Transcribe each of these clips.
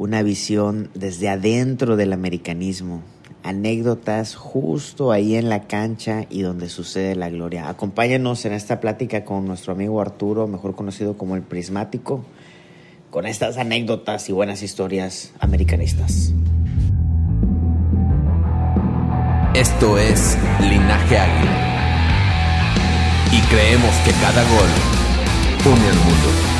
Una visión desde adentro del americanismo anécdotas justo ahí en la cancha y donde sucede la gloria. Acompáñenos en esta plática con nuestro amigo Arturo, mejor conocido como el Prismático, con estas anécdotas y buenas historias americanistas. Esto es Linaje Águila. Y creemos que cada gol une al mundo.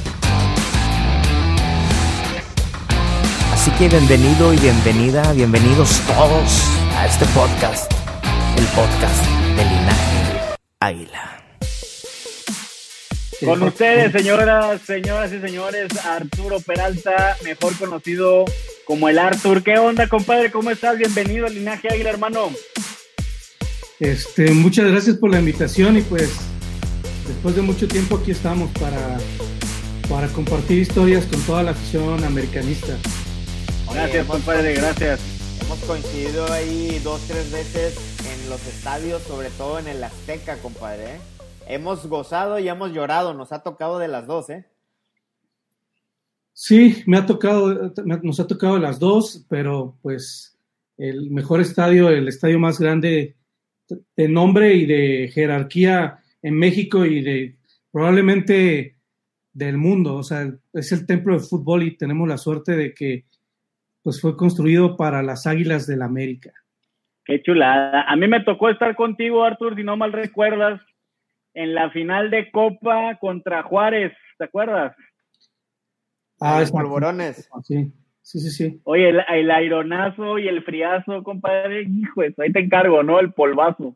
Así que bienvenido y bienvenida, bienvenidos todos a este podcast, el podcast de Linaje Águila. Con ustedes, señoras, señoras y señores, Arturo Peralta, mejor conocido como el Artur. ¿Qué onda, compadre? ¿Cómo estás? Bienvenido al Linaje Águila, hermano. Este, muchas gracias por la invitación y pues después de mucho tiempo aquí estamos para, para compartir historias con toda la afición americanista. Gracias, compadre, gracias. Hemos coincidido ahí dos, tres veces en los estadios, sobre todo en el Azteca, compadre. ¿eh? Hemos gozado y hemos llorado, nos ha tocado de las dos, ¿eh? Sí, me ha tocado, nos ha tocado las dos, pero pues el mejor estadio, el estadio más grande de nombre y de jerarquía en México y de probablemente del mundo. O sea, es el templo de fútbol y tenemos la suerte de que pues fue construido para las Águilas del América. Qué chulada. A mí me tocó estar contigo, Artur, si no mal recuerdas, en la final de Copa contra Juárez, ¿te acuerdas? Ah, es polvorones. Sí, sí, sí, sí. Oye, el, el aironazo y el friazo, compadre, hijo, ahí te encargo, ¿no? El polvazo.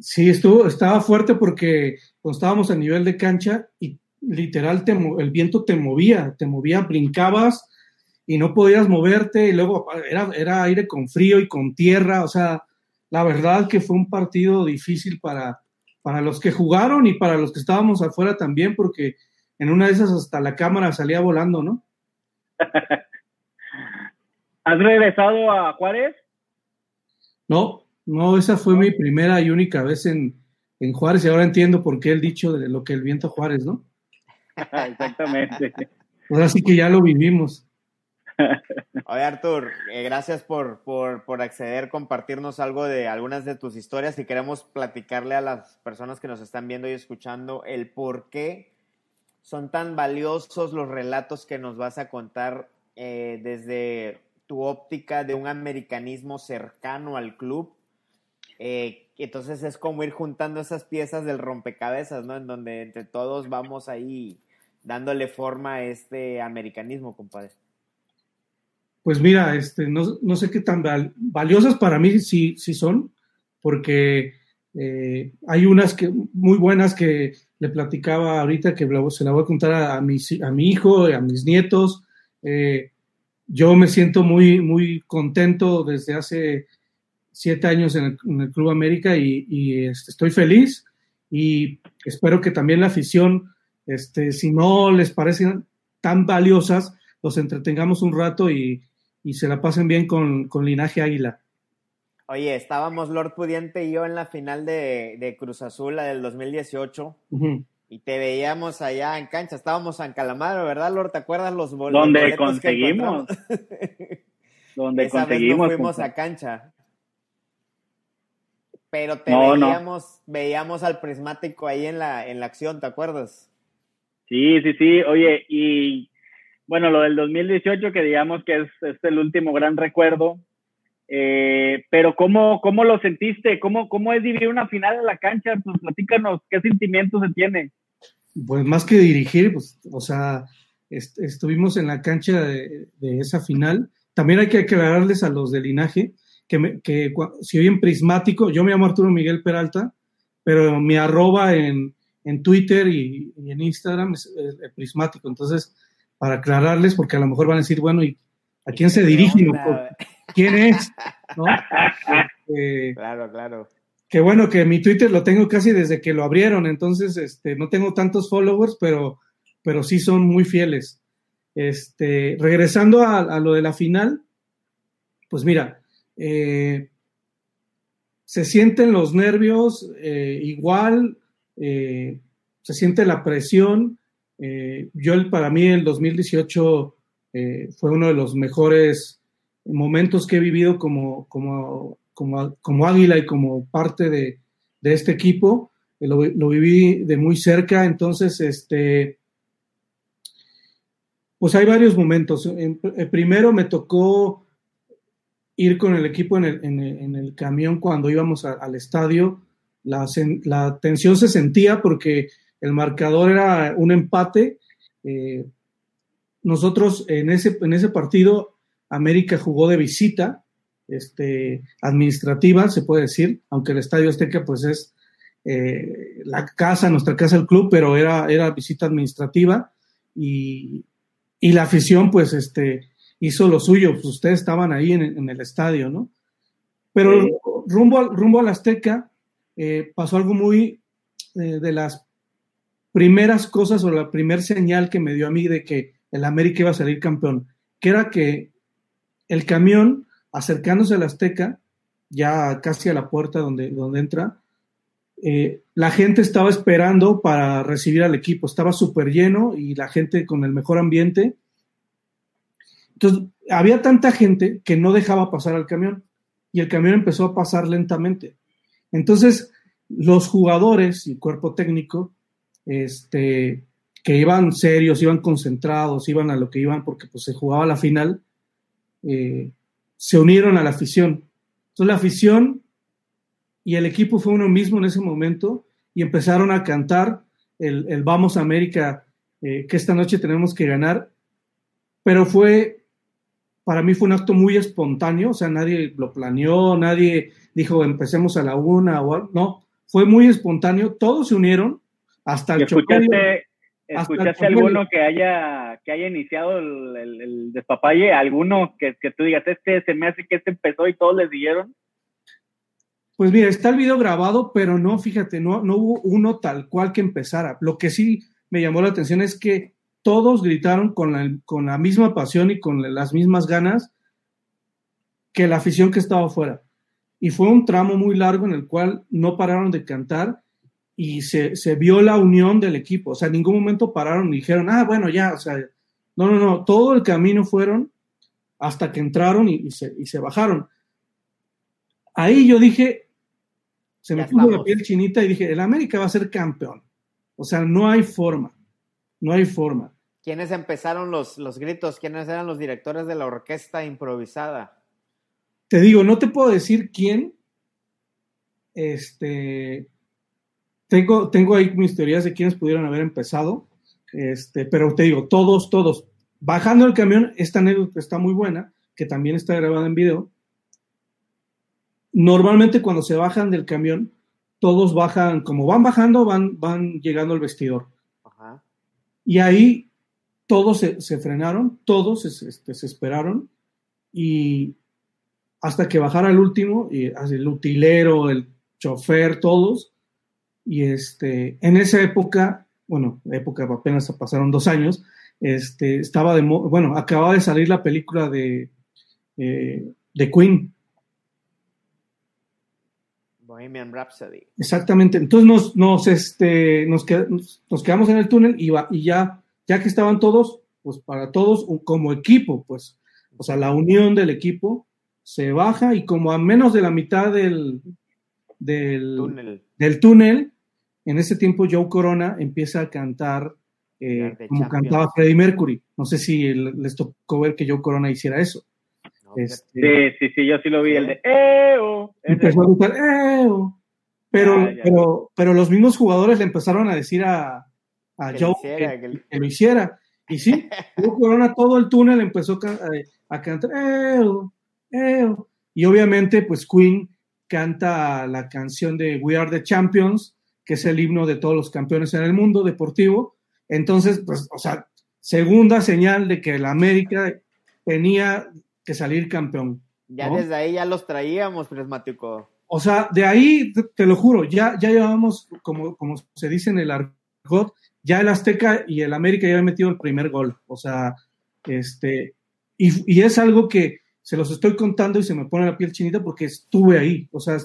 Sí, estuvo, estaba fuerte porque pues, estábamos a nivel de cancha y literal te, el viento te movía, te movía, brincabas y no podías moverte y luego era, era aire con frío y con tierra, o sea, la verdad que fue un partido difícil para, para los que jugaron y para los que estábamos afuera también, porque en una de esas hasta la cámara salía volando, ¿no? ¿Has regresado a Juárez? No, no, esa fue mi primera y única vez en, en Juárez y ahora entiendo por qué el dicho de lo que el viento Juárez, ¿no? Exactamente. Ahora sí que ya lo vivimos. Oye, Artur, eh, gracias por, por, por, acceder, compartirnos algo de algunas de tus historias y queremos platicarle a las personas que nos están viendo y escuchando el por qué son tan valiosos los relatos que nos vas a contar eh, desde tu óptica de un americanismo cercano al club. Eh, entonces es como ir juntando esas piezas del rompecabezas, ¿no? En donde entre todos vamos ahí dándole forma a este americanismo, compadre. Pues mira, este, no, no sé qué tan valiosas para mí sí, sí son, porque eh, hay unas que muy buenas que le platicaba ahorita que se la voy a contar a, a, mi, a mi hijo, a mis nietos. Eh, yo me siento muy, muy contento desde hace siete años en el, en el Club América y, y este, estoy feliz y espero que también la afición, este, si no les parecen tan valiosas, los entretengamos un rato y, y se la pasen bien con, con, Linaje Águila. Oye, estábamos Lord Pudiente y yo en la final de, de Cruz Azul, la del 2018, uh -huh. y te veíamos allá en cancha. Estábamos en Calamaro, ¿verdad, Lord? ¿Te acuerdas los boletos? Donde conseguimos. Donde Esa conseguimos. Vez no fuimos a cancha. Pero te no, veíamos, no. veíamos al prismático ahí en la, en la acción, ¿te acuerdas? Sí, sí, sí. Oye, y bueno, lo del 2018, que digamos que es, es el último gran recuerdo, eh, pero ¿cómo, ¿cómo lo sentiste? ¿Cómo, ¿Cómo es vivir una final en la cancha? Pues platícanos, ¿qué sentimientos se tiene? Pues más que dirigir, pues, o sea, est estuvimos en la cancha de, esa final. También hay que aclararles a los de linaje que, me, que si bien prismático, yo me llamo Arturo Miguel Peralta, pero mi arroba en, en Twitter y, en Instagram es, es, prismático. Entonces, para aclararles, porque a lo mejor van a decir, bueno, ¿y a quién se dirige? ¿Quién es? ¿No? Eh, claro, claro. Que bueno, que mi Twitter lo tengo casi desde que lo abrieron, entonces este, no tengo tantos followers, pero, pero sí son muy fieles. Este, regresando a, a lo de la final, pues mira, eh, se sienten los nervios eh, igual, eh, se siente la presión. Eh, yo, para mí, el 2018 fue uno de los mejores momentos que he vivido como, como, como, como águila y como parte de, de este equipo. Lo, lo, viví de muy cerca, entonces, este, pues hay varios momentos. En, en primero me tocó ir con el equipo en el, en el, camión cuando íbamos al estadio. La, la, tensión se sentía porque el marcador era un empate. Eh, nosotros en ese, en ese partido, América jugó de visita este, administrativa, se puede decir, aunque el Estadio Azteca pues es eh, la casa, nuestra casa, el club, pero era, era visita administrativa y, y la afición pues este, hizo lo suyo, pues ustedes estaban ahí en, en el estadio, ¿no? Pero rumbo, al, rumbo al Azteca eh, pasó algo muy eh, de las primeras cosas o la primer señal que me dio a mí de que el América iba a salir campeón, que era que el camión acercándose al Azteca, ya casi a la puerta donde, donde entra, eh, la gente estaba esperando para recibir al equipo, estaba súper lleno y la gente con el mejor ambiente. Entonces, había tanta gente que no dejaba pasar al camión y el camión empezó a pasar lentamente. Entonces, los jugadores y cuerpo técnico, este, que iban serios, iban concentrados, iban a lo que iban porque pues, se jugaba la final, eh, se unieron a la afición. Entonces, la afición y el equipo fue uno mismo en ese momento y empezaron a cantar el, el Vamos América, eh, que esta noche tenemos que ganar, pero fue para mí fue un acto muy espontáneo, o sea, nadie lo planeó, nadie dijo empecemos a la una o no, fue muy espontáneo, todos se unieron hasta el ¿Escuchaste, ¿escuchaste alguno que haya, que haya iniciado el, el, el despapalle? ¿Alguno que, que, tú digas, este se me hace que este empezó y todos les dijeron? Pues mira, está el video grabado, pero no, fíjate, no, no hubo uno tal cual que empezara. Lo que sí me llamó la atención es que todos gritaron con la, con la misma pasión y con las mismas ganas que la afición que estaba afuera. Y fue un tramo muy largo en el cual no pararon de cantar y se, se, vio la unión del equipo. O sea, en ningún momento pararon y dijeron, ah, bueno, ya, o sea, no, no, no, todo el camino fueron hasta que entraron y, y, se, y se, bajaron. Ahí yo dije, se me ya puso estamos. la piel chinita y dije, el América va a ser campeón. O sea, no hay forma, no hay forma. ¿Quiénes empezaron los, los gritos? ¿Quiénes eran los directores de la orquesta improvisada? Te digo, no te puedo decir quién. Este, tengo, tengo ahí mis teorías de quiénes pudieron haber empezado. Este, pero te digo, todos, todos. Bajando el camión, esta anécdota está muy buena, que también está grabada en video. Normalmente cuando se bajan del camión, todos bajan, como van bajando, van, van llegando al vestidor. Ajá. Y ahí todos se, se frenaron, todos se, este, se, esperaron y hasta que bajara el último, y el utilero, el chofer, todos. Y este, en esa época, bueno, época apenas pasaron dos años, este, estaba de, bueno, acababa de salir la película de, eh, de Queen. Bohemian Rhapsody. Exactamente. Entonces nos, nos, este, nos, qued, nos quedamos en el túnel y, va, y ya ya que estaban todos, pues para todos como equipo, pues, o sea, la unión del equipo se baja y como a menos de la mitad del, del, túnel. del túnel, en ese tiempo Joe Corona empieza a cantar eh, como cantaba Freddie Mercury. No sé si les tocó ver que Joe Corona hiciera eso. Este, sí, sí, sí, yo sí lo vi, el de ¡Eo! Empezó a gritar ¡Eo! Pero, pero, pero los mismos jugadores le empezaron a decir a, a Joe que, lo hiciera. Y sí, Joe Corona todo el túnel empezó a, cantar ¡Eo! ¡Eo! Y obviamente, pues Queen canta la canción de We Are the Champions, que es el himno de todos los campeones en el mundo deportivo. Entonces, pues, o sea, segunda señal de que la América tenía que salir campeón. Ya desde ahí ya los traíamos, prismático. O sea, de ahí, te, lo juro, ya, ya llevábamos, como, como se dice en el argot, ya el Azteca y el América ya han metido el primer gol. O sea, este, y, es algo que se los estoy contando y se me pone la piel chinita porque estuve ahí. O sea,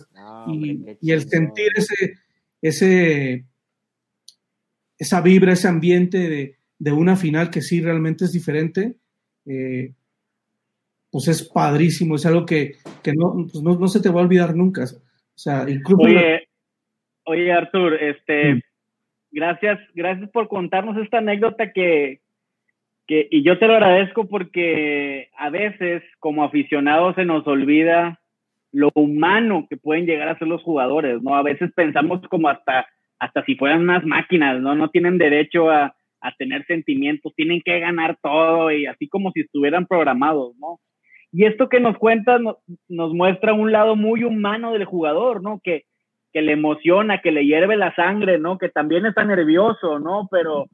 y, el sentir ese, ese, esa vibra, ese ambiente de, de una final que sí realmente es diferente, eh, pues es padrísimo, es algo que, que pues no, no, se te va a olvidar nunca. O sea, incluso... Oye, oye Artur, este, mm. gracias, gracias por contarnos esta anécdota que, que, y yo te lo agradezco porque a veces como aficionados se nos olvida lo humano que pueden llegar a ser los jugadores, ¿no? A veces pensamos como hasta, hasta si fueran unas máquinas, ¿no? No tienen derecho a, a tener sentimientos, tienen que ganar todo y así como si estuvieran programados, ¿no? Y esto que nos cuenta nos muestra un lado muy humano del jugador, ¿no? Que, que le emociona, que le hierve la sangre, ¿no? Que también está nervioso, ¿no? Pero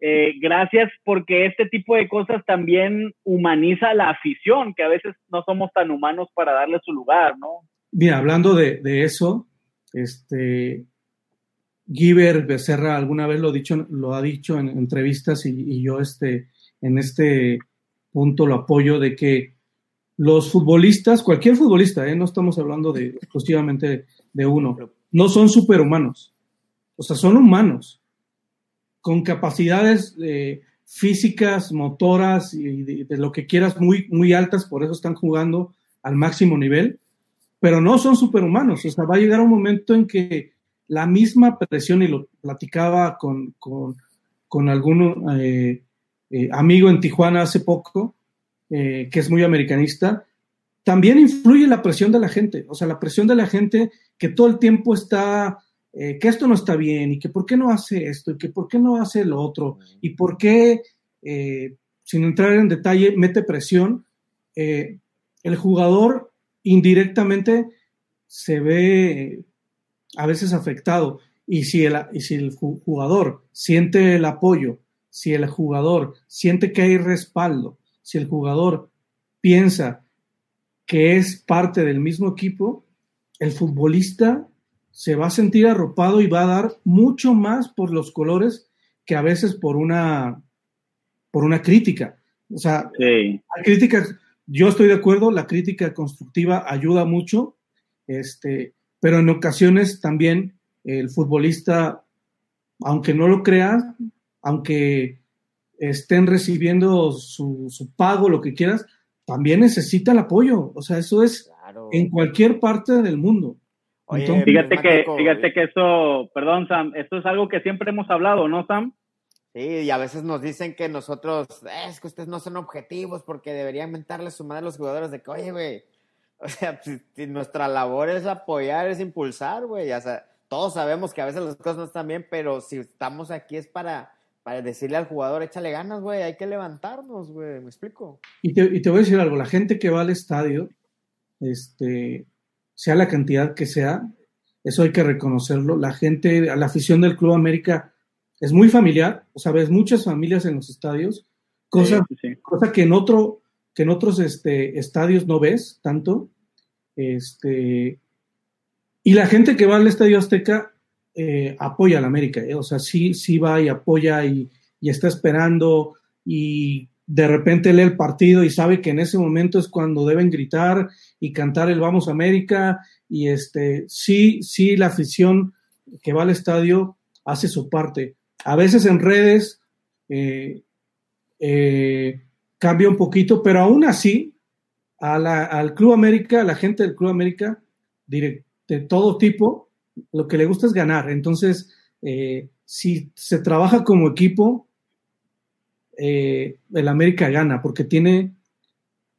eh, gracias porque este tipo de cosas también humaniza la afición, que a veces no somos tan humanos para darle su lugar, ¿no? Mira, hablando de, eso, este, Giver Becerra alguna vez lo, dicho, lo ha dicho en entrevistas y, y yo este, en este punto lo apoyo de que los futbolistas, cualquier futbolista, ¿eh? no estamos hablando de exclusivamente de uno, no son superhumanos. O sea, son humanos, con capacidades eh, físicas, motoras y de, lo que quieras muy, muy altas, por eso están jugando al máximo nivel, pero no son superhumanos. O sea, va a llegar un momento en que la misma presión, y lo platicaba con, con, algún eh, amigo en Tijuana hace poco, eh, que es muy americanista, también influye la presión de la gente, o sea, la presión de la gente que todo el tiempo está, eh, que esto no está bien y que por qué no hace esto y que por qué no hace lo otro y por qué, eh, sin entrar en detalle, mete presión, el jugador indirectamente se ve a veces afectado y si el, y si el jugador siente el apoyo, si el jugador siente que hay respaldo, si el jugador piensa que es parte del mismo equipo, el futbolista se va a sentir arropado y va a dar mucho más por los colores que a veces por una por una crítica. O sea, hay críticas, yo estoy de acuerdo, la crítica constructiva ayuda mucho, este, pero en ocasiones también el futbolista, aunque no lo crea, aunque estén recibiendo su, pago, lo que quieras, también necesita el apoyo. O sea, eso es en cualquier parte del mundo. Fíjate que, fíjate que eso, perdón Sam, esto es algo que siempre hemos hablado, ¿no Sam? Sí, y a veces nos dicen que nosotros, es que ustedes no son objetivos porque deberían mentarle su madre a los jugadores de que, oye, güey, o sea, si, nuestra labor es apoyar, es impulsar, güey, o sea, todos sabemos que a veces las cosas no están bien, pero si estamos aquí es para para decirle al jugador, échale ganas, güey, hay que levantarnos, güey, me explico. Y te, y te, voy a decir algo, la gente que va al estadio, este, sea la cantidad que sea, eso hay que reconocerlo, la gente, la afición del Club América es muy familiar, o sea, ves muchas familias en los estadios, cosa, cosa que en otro, que en otros este, estadios no ves tanto, este, y la gente que va al Estadio Azteca eh, apoya a la América, eh, o sea, sí, sí va y apoya y, está esperando y de repente lee el partido y sabe que en ese momento es cuando deben gritar y cantar el Vamos América y este, sí, sí, la afición que va al estadio hace su parte. A veces en redes eh, cambia un poquito, pero aún así, al Club América, a la gente del Club América, de todo tipo, lo que le gusta es ganar. Entonces, eh, si se trabaja como equipo, eh, el América gana, porque tiene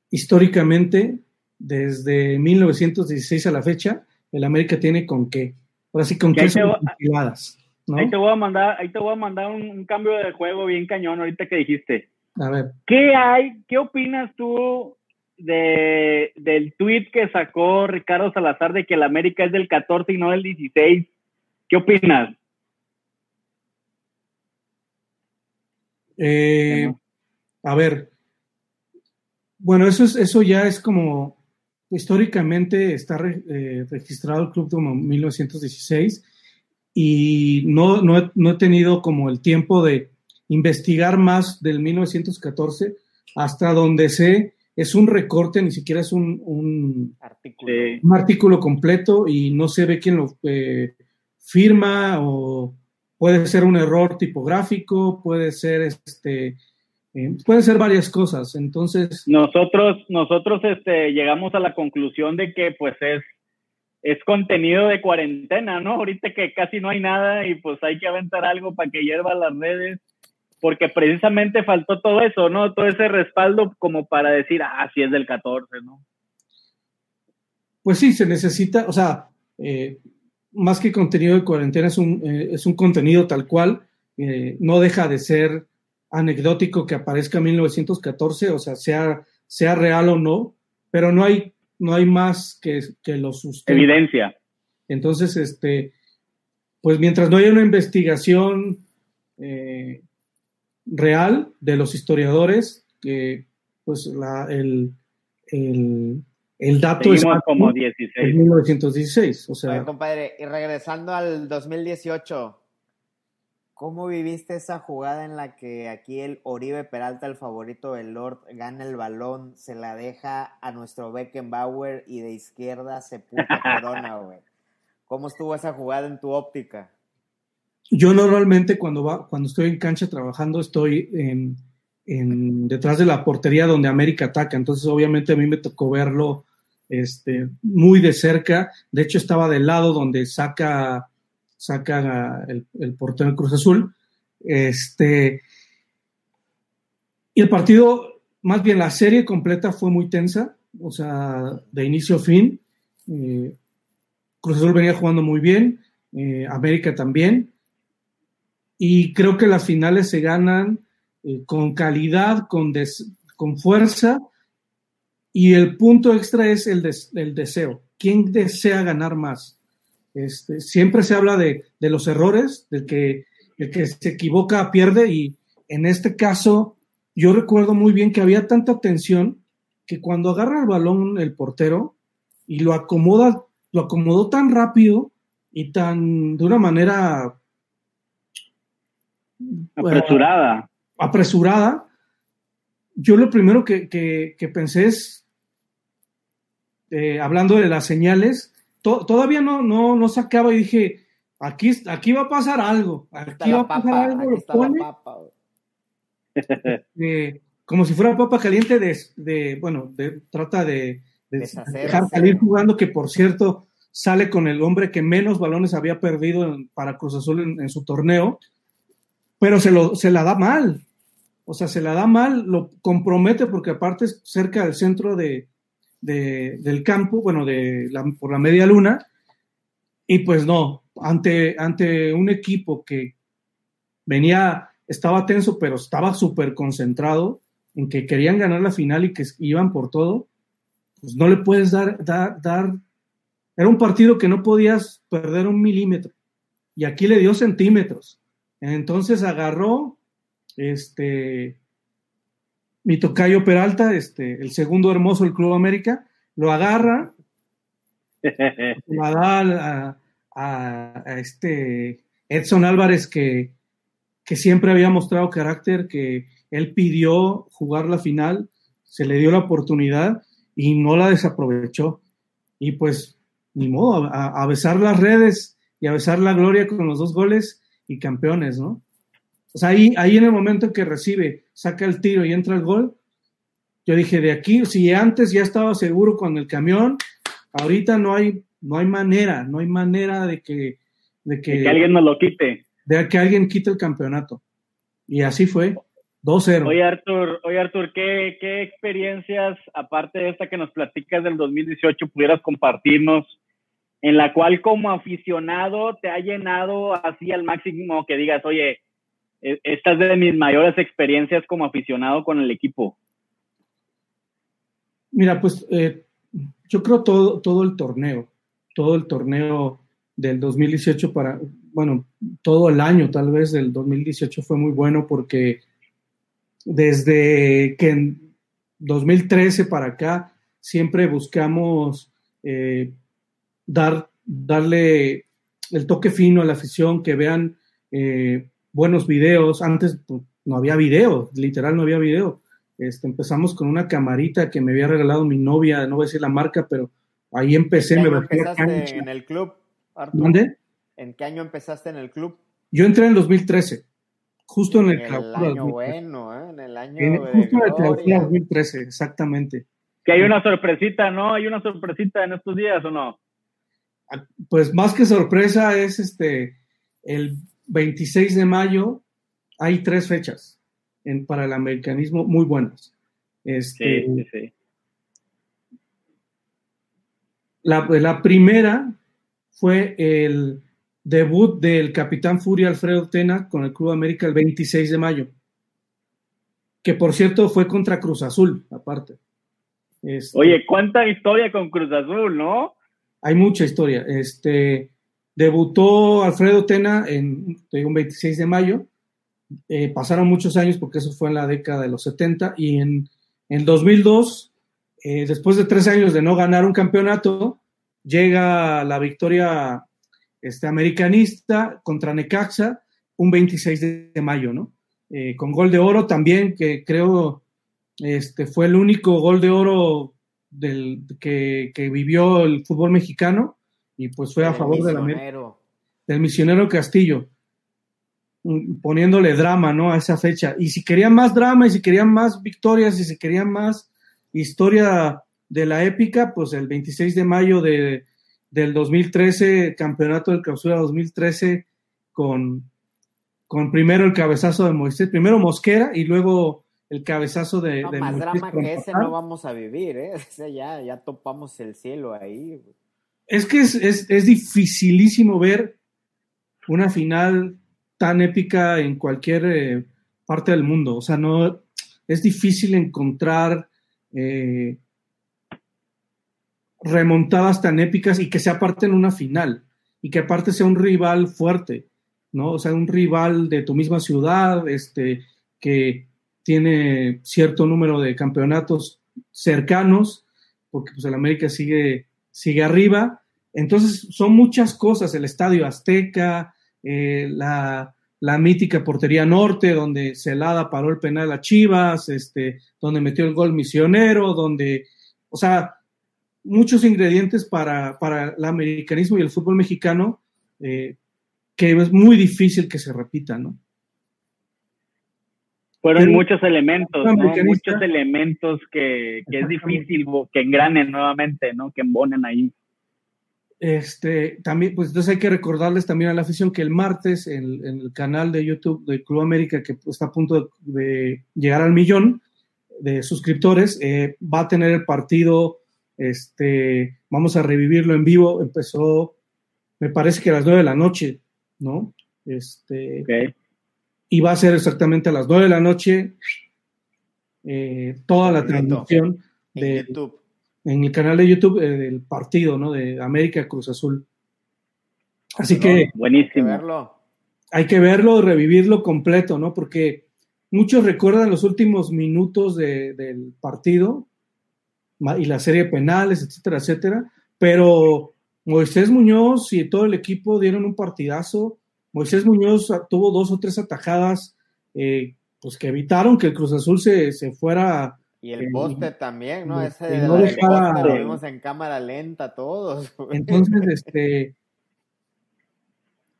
históricamente, desde 1916 a la fecha, el América tiene con qué. Ahora sí, con qué son ¿no? Ahí te voy a mandar, ahí te voy a mandar un, un, cambio de juego bien cañón ahorita que dijiste. A ver. ¿Qué hay? ¿Qué opinas tú de, del tweet que sacó Ricardo Salazar de que el América es del 14 y no del 16? ¿Qué opinas? Eh, a ver, bueno, eso, es, eso ya es como históricamente está eh, registrado el club como 1916 y no, no, he, no he tenido como el tiempo de investigar más del 1914 hasta donde sé es un recorte, ni siquiera es un, un, artículo. un artículo. completo y no se ve quién lo eh, firma o puede ser un error tipográfico, puede ser este, eh, puede ser varias cosas. Entonces nosotros nosotros este llegamos a la conclusión de que pues es es contenido de cuarentena, ¿no? Ahorita que casi no hay nada y pues hay que aventar algo para que hierva las redes porque precisamente faltó todo eso, ¿no? Todo ese respaldo como para decir, ah, sí es del 14, ¿no? Pues sí, se necesita, o sea, eh, más que contenido de cuarentena, es un, eh, es un contenido tal cual, eh, no deja de ser anecdótico que aparezca en 1914, o sea, sea, sea real o no, pero no hay, no hay más que, que lo sustente. Evidencia. Entonces, este, pues mientras no haya una investigación eh, real de los historiadores, que pues la, el, el, el dato es como 16. 1916. O sea, compadre, y regresando al 2018, ¿cómo viviste esa jugada en la que aquí el Oribe Peralta, el favorito del Lord, gana el balón, se la deja a nuestro Beckenbauer y de izquierda se puta corona, güey? ¿Cómo estuvo esa jugada en tu óptica? Yo normalmente cuando, va, cuando estoy en cancha trabajando estoy en, detrás de la portería donde América ataca, entonces obviamente a mí me tocó verlo este, muy de cerca, de hecho estaba del lado donde saca, saca el, portero Cruz Azul, este, y el partido, más bien la serie completa fue muy tensa, o sea, de inicio a fin, eh, Cruz Azul venía jugando muy bien, eh, América también, y creo que las finales se ganan eh, con calidad, con, con fuerza y el punto extra es el, el deseo. ¿Quién desea ganar más? Este, siempre se habla de, de los errores, del que el que se equivoca pierde y en este caso yo recuerdo muy bien que había tanta tensión que cuando agarra el balón el portero y lo acomoda, lo acomodó tan rápido y tan de una manera Apresurada. apresurada. Yo lo primero que, pensé es, eh, hablando de las señales, todavía no, no, no sacaba y dije, aquí, aquí va a pasar algo. Aquí, va a pasar algo. como si fuera papa caliente de, bueno, de, trata de, dejar salir jugando, que por cierto sale con el hombre que menos balones había perdido para Cruz Azul en su torneo pero se, lo, se la da mal. O sea, se la da mal, lo compromete porque aparte es cerca del centro de, del campo, bueno, de por la media luna, y pues no, ante, ante un equipo que venía, estaba tenso, pero estaba súper concentrado en que querían ganar la final y que iban por todo, pues no le puedes dar, dar, dar, era un partido que no podías perder un milímetro, y aquí le dio centímetros. Entonces agarró este mi tocayo Peralta, este, el segundo hermoso del Club América, lo agarra, lo da a, este Edson Álvarez que, que siempre había mostrado carácter, que él pidió jugar la final, se le dio la oportunidad y no la desaprovechó. Y pues, ni modo, a, a besar las redes y a besar la gloria con los dos goles y campeones, ¿no? O sea, ahí, ahí en el momento que recibe, saca el tiro y entra el gol, yo dije, de aquí, si antes ya estaba seguro con el camión, ahorita no hay, no hay manera, no hay manera de que, de que, alguien nos lo quite. De que alguien quite el campeonato. Y así fue. 2-0. Oye, Artur, oye, Artur ¿qué, ¿qué experiencias, aparte de esta que nos platicas del 2018, pudieras compartirnos en la cual como aficionado te ha llenado así al máximo que digas, oye, esta es de mis mayores experiencias como aficionado con el equipo? Mira, pues eh, yo creo todo, todo el torneo, todo el torneo del 2018 para, bueno, todo el año tal vez del 2018 fue muy bueno porque desde que en 2013 para acá siempre buscamos eh, dar, darle el toque fino a la afición, que vean eh, buenos videos. Antes pues, no había video, literal no había video. Este, empezamos con una camarita que me había regalado mi novia, no voy a decir la marca, pero ahí empecé. ¿En qué año me empezaste en el club? Artur? ¿Dónde? ¿En qué año empezaste en el club? Yo entré en 2013, justo en el, En el clausura año 2013. bueno, ¿eh? En el año En- de justo en el clausura gloria. 2013, exactamente. Que hay una sorpresita, ¿no? Hay una sorpresita en estos días, ¿o no? Pues más que sorpresa es este el 26 de mayo hay tres fechas en- para el americanismo muy buenas. Este, Sí, sí, sí. La, la primera fue el debut del capitán Furia Alfredo Tena con el Club América el 26 de mayo, que por cierto fue contra Cruz Azul, aparte. Este, Oye, cuánta historia con Cruz Azul, ¿no? hay mucha historia. Este, debutó Alfredo Tena en un 26 de mayo. Eh, pasaron muchos años porque eso fue en la década de los 70 y en, en 2002, eh, después de tres años de no ganar un campeonato, llega la victoria este, americanista contra Necaxa un 26 de, de mayo, ¿no? Eh, con gol de oro también, que creo este, fue el único gol de oro del, que, que vivió el fútbol mexicano y pues fue a favor del, misionero. del misionero Castillo, mm, poniéndole drama ¿no? a esa fecha. Y si querían más drama y si querían más victorias y si querían más historia de la épica, pues el 26 de mayo de, del 2013, campeonato del clausura 2013, con, con primero el cabezazo de Moisés, primero Mosquera y luego el cabezazo de, No, de más Moisés drama que ese no vamos a vivir, ¿eh? Ya, ya topamos el cielo ahí. Es que es, es, es dificilísimo ver una final tan épica en cualquier eh, parte del mundo. O sea, no es difícil encontrar eh, remontadas tan épicas y que sea parte en una final y que aparte sea un rival fuerte, ¿no? O sea, un rival de tu misma ciudad, este, que tiene cierto número de campeonatos cercanos, porque pues el América sigue, sigue arriba. Entonces son muchas cosas, el Estadio Azteca, eh, la, la mítica portería norte, donde Celada paró el penal a Chivas, este, donde metió el gol misionero, donde, o sea, muchos ingredientes para, para el americanismo y el fútbol mexicano eh, que es muy difícil que se repitan, ¿no? Fueron Pero- muchos elementos, ¿no? Muchos elementos que, que es difícil que engranen nuevamente, ¿no? Que embonen ahí. Este, también, pues entonces hay que recordarles también a la afición que el martes en, en el canal de YouTube de Club América, que está a punto de, de llegar al millón de suscriptores, eh, va a tener el partido, este, vamos a revivirlo en vivo, empezó, me parece que a las nueve de la noche, ¿no? Este, y va a ser exactamente a las nueve de la noche eh, toda la transmisión de, YouTube. En el canal de YouTube eh, del partido, ¿no? De América Cruz Azul. Así que Hay que Buenísimo. verlo. hay que verlo, revivirlo completo, ¿no? Porque muchos recuerdan los últimos minutos de- del partido y la serie de penales, etcétera, etcétera. Pero Moisés Muñoz y todo el equipo dieron un partidazo. Moisés Muñoz tuvo dos o tres atajadas eh, pues que evitaron que el Cruz Azul se, se fuera Y el Eh, poste también, ¿no? Ese de no la del dejaba- poste lo vimos en cámara lenta todos. Entonces, este,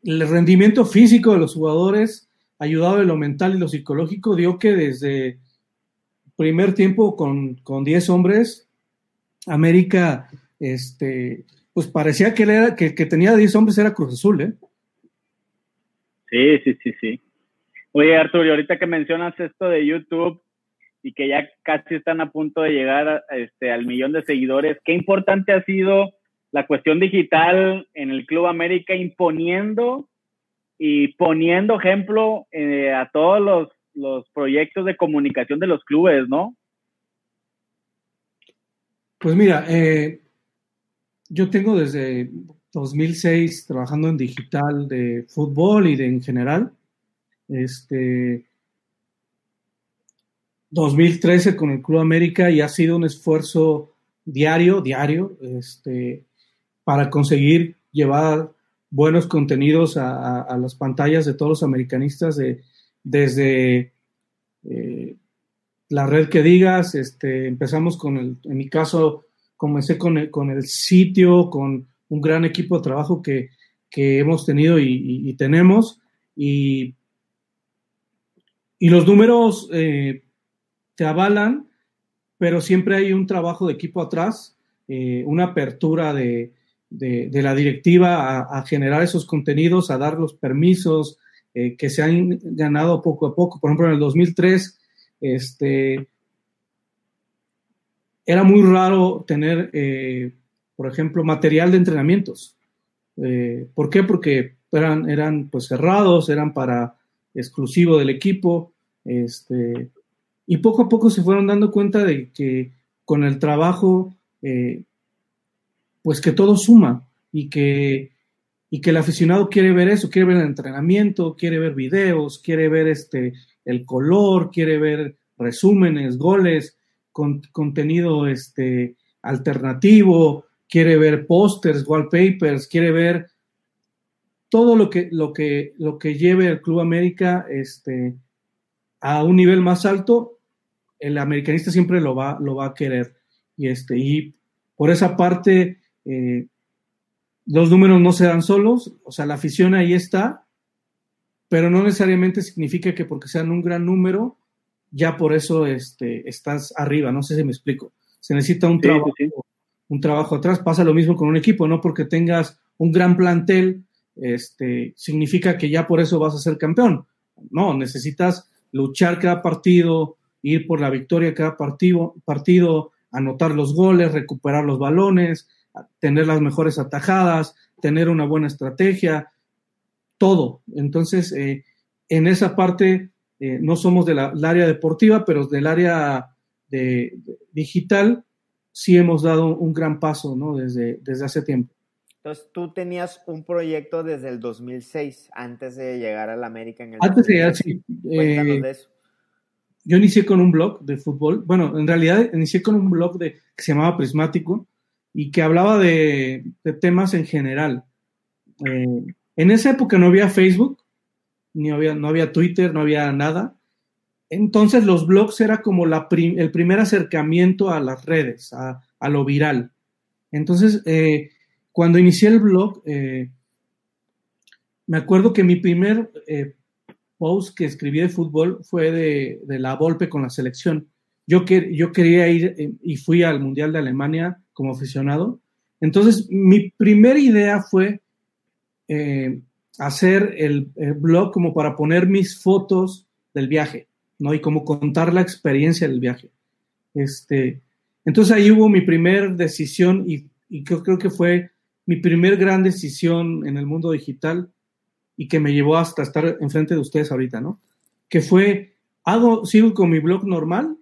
el rendimiento físico de los jugadores, ayudado de lo mental y lo psicológico, dio que desde primer tiempo con, con 10 hombres, América, este, pues parecía que, él era, que, que tenía 10 hombres, era Cruz Azul, ¿eh? Sí, sí, sí, sí. Oye, Arturo, y ahorita que mencionas esto de YouTube y que ya casi están a punto de llegar este, al millón de seguidores, ¿qué importante ha sido la cuestión digital en el Club América imponiendo y poniendo ejemplo eh, a todos los, los proyectos de comunicación de los clubes, ¿no? Pues mira, eh, yo tengo desde 2006 trabajando en digital de fútbol y en general. Este 2013 con el Club América y ha sido un esfuerzo diario, diario, este, para conseguir llevar buenos contenidos a, las pantallas de todos los americanistas, de, desde eh, la red que digas, este, empezamos con el, en mi caso, comencé con el, con el sitio, con un gran equipo de trabajo que, hemos tenido y, tenemos, y, y, los números eh, te avalan, pero siempre hay un trabajo de equipo atrás, eh, una apertura de, de, la directiva a, generar esos contenidos, a dar los permisos eh, que se han ganado poco a poco. Por ejemplo, en el 2003, este, era muy raro tener, eh, por ejemplo, material de entrenamientos. ¿Por qué? Porque eran, eran pues cerrados, eran para exclusivo del equipo. Este, y poco a poco se fueron dando cuenta de que con el trabajo pues que todo suma y que, y que el aficionado quiere ver eso, quiere ver el entrenamiento, quiere ver videos, quiere ver este, el color, quiere ver resúmenes, goles, con, contenido este, alternativo, quiere ver pósters, wallpapers, quiere ver todo lo que, lo que, lo que lleve el Club América este, a un nivel más alto, el americanista siempre lo va, lo va a querer. Y, este, y por esa parte, eh, los números no se dan solos, o sea, la afición ahí está, pero no necesariamente significa que porque sean un gran número, ya por eso este, estás arriba, no sé si me explico. Se necesita un, trabajo, un trabajo atrás, pasa lo mismo con un equipo, no porque tengas un gran plantel, este, significa que ya por eso vas a ser campeón. No, necesitas luchar cada partido, ir por la victoria cada partido, partido anotar los goles, recuperar los balones, tener las mejores atajadas, tener una buena estrategia, todo. Entonces, eh, en esa parte eh, no somos del área deportiva, pero del área de, digital sí hemos dado un gran paso ¿no? desde, desde hace tiempo. Entonces, tú tenías un proyecto desde el 2006, antes de llegar a la América en el Antes de llegar, sí. Cuéntanos de eh, eso. Yo inicié con un blog de fútbol. Bueno, en realidad inicié con un blog de, que se llamaba Prismático, y que hablaba de, temas en general. Eh, en esa época no había Facebook, ni había, no había Twitter, no había nada. Entonces los blogs era como el primer acercamiento a las redes, a, lo viral. Entonces, eh, cuando inicié el blog, eh, me acuerdo que mi primer post que escribí de fútbol fue de, de la Volpe con la selección. Yo, yo quería ir y fui al Mundial de Alemania como aficionado. Entonces, mi primera idea fue eh, hacer el, blog como para poner mis fotos del viaje, ¿no? Y como contar la experiencia del viaje. Este, entonces ahí hubo mi primera decisión y, y creo, creo, que fue mi primer gran decisión en el mundo digital y que me llevó hasta estar enfrente de ustedes ahorita, ¿no? Que fue, hago, sigo con mi blog normal,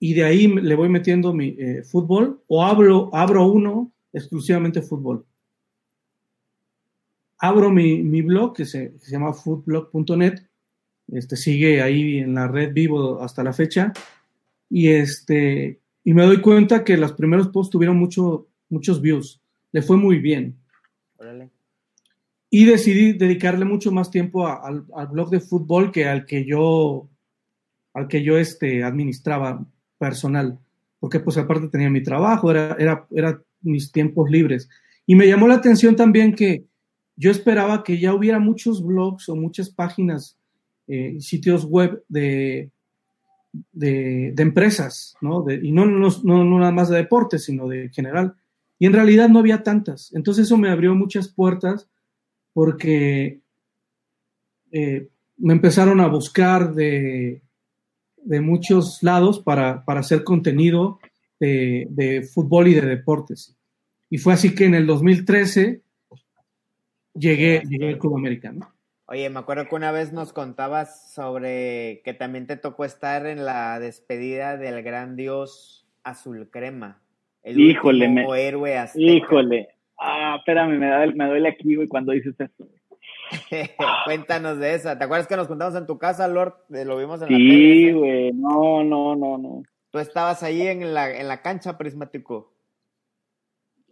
y de ahí le voy metiendo mi eh, fútbol o abro, abro uno exclusivamente fútbol. Abro mi, blog que se, llama footblog.net, este, sigue ahí en la red vivo hasta la fecha y, este, y me doy cuenta que los primeros posts tuvieron mucho, muchos views, le fue muy bien. Y decidí dedicarle mucho más tiempo al, blog de fútbol que al que yo, al que yo este, administraba personal, porque pues aparte tenía mi trabajo, era, era, mis tiempos libres. Y me llamó la atención también que yo esperaba que ya hubiera muchos blogs o muchas páginas, eh, sitios web de, de, empresas, ¿no? y no, no, no, nada más de deportes, sino de general. Y en realidad no había tantas. Entonces eso me abrió muchas puertas porque eh, me empezaron a buscar de, de muchos lados para, para hacer contenido de, de, fútbol y de deportes. Y fue así que en el 2013 llegué, llegué al Club Americano. Oye, me acuerdo que una vez nos contabas sobre que también te tocó estar en la despedida del gran dios azul crema. El híjole, me, héroe azteca. Híjole. Ah, espérame, me, da, me duele aquí, güey, cuando dices esto. Cuéntanos de esa. ¿Te acuerdas que nos contamos en tu casa, Lord? Lo vimos en sí, la. Sí, güey. No, no, no, no. Tú estabas ahí en la, en la cancha, Prismático.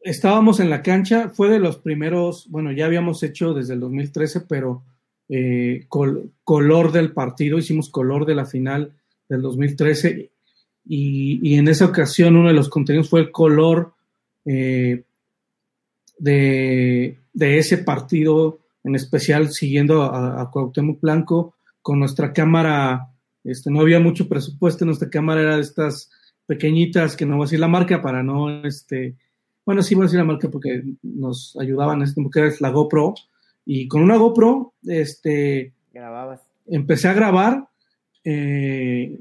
Estábamos en la cancha. Fue de los primeros, bueno, ya habíamos hecho desde el 2013, pero eh, col, color del partido. Hicimos color de la final del 2013. Y, y en esa ocasión uno de los contenidos fue el color eh, de, de ese partido en especial siguiendo a, a Cuauhtémoc Blanco con nuestra cámara, este, no había mucho presupuesto, nuestra cámara era de estas pequeñitas, que no voy a decir la marca para no, este, bueno, sí voy a decir la marca porque nos ayudaban, este, porque era la GoPro, y con una GoPro, este, grababas. Empecé a grabar eh,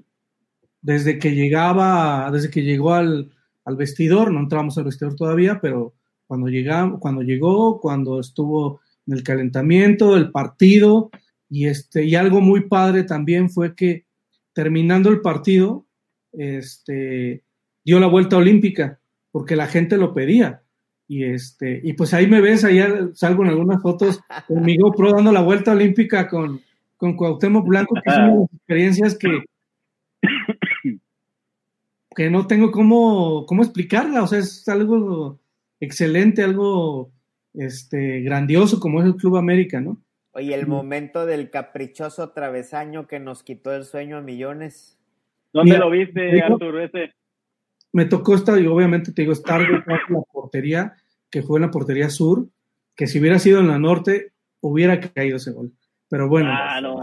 desde que llegaba, desde que llegó al, al vestidor, no entramos al vestidor todavía, pero cuando llegamos, cuando llegó, cuando estuvo en el calentamiento, el partido, y, este, y algo muy padre también fue que terminando el partido, este, dio la vuelta olímpica, porque la gente lo pedía. Y, este, y pues ahí me ves, ahí salgo en algunas fotos con mi GoPro dando la vuelta olímpica con, con Cuauhtémoc Blanco, que es una de las experiencias que, que no tengo cómo, cómo explicarla, o sea, es algo excelente, algo este, grandioso como es el Club América, ¿no? Oye, el momento del caprichoso travesaño que nos quitó el sueño a millones. ¿Dónde Mira, lo viste, Arturo? Ese? Me tocó estar, y obviamente te digo, estar en la portería, que fue en la portería sur, que si hubiera sido en la norte, hubiera caído ese gol. Pero bueno. Ah, no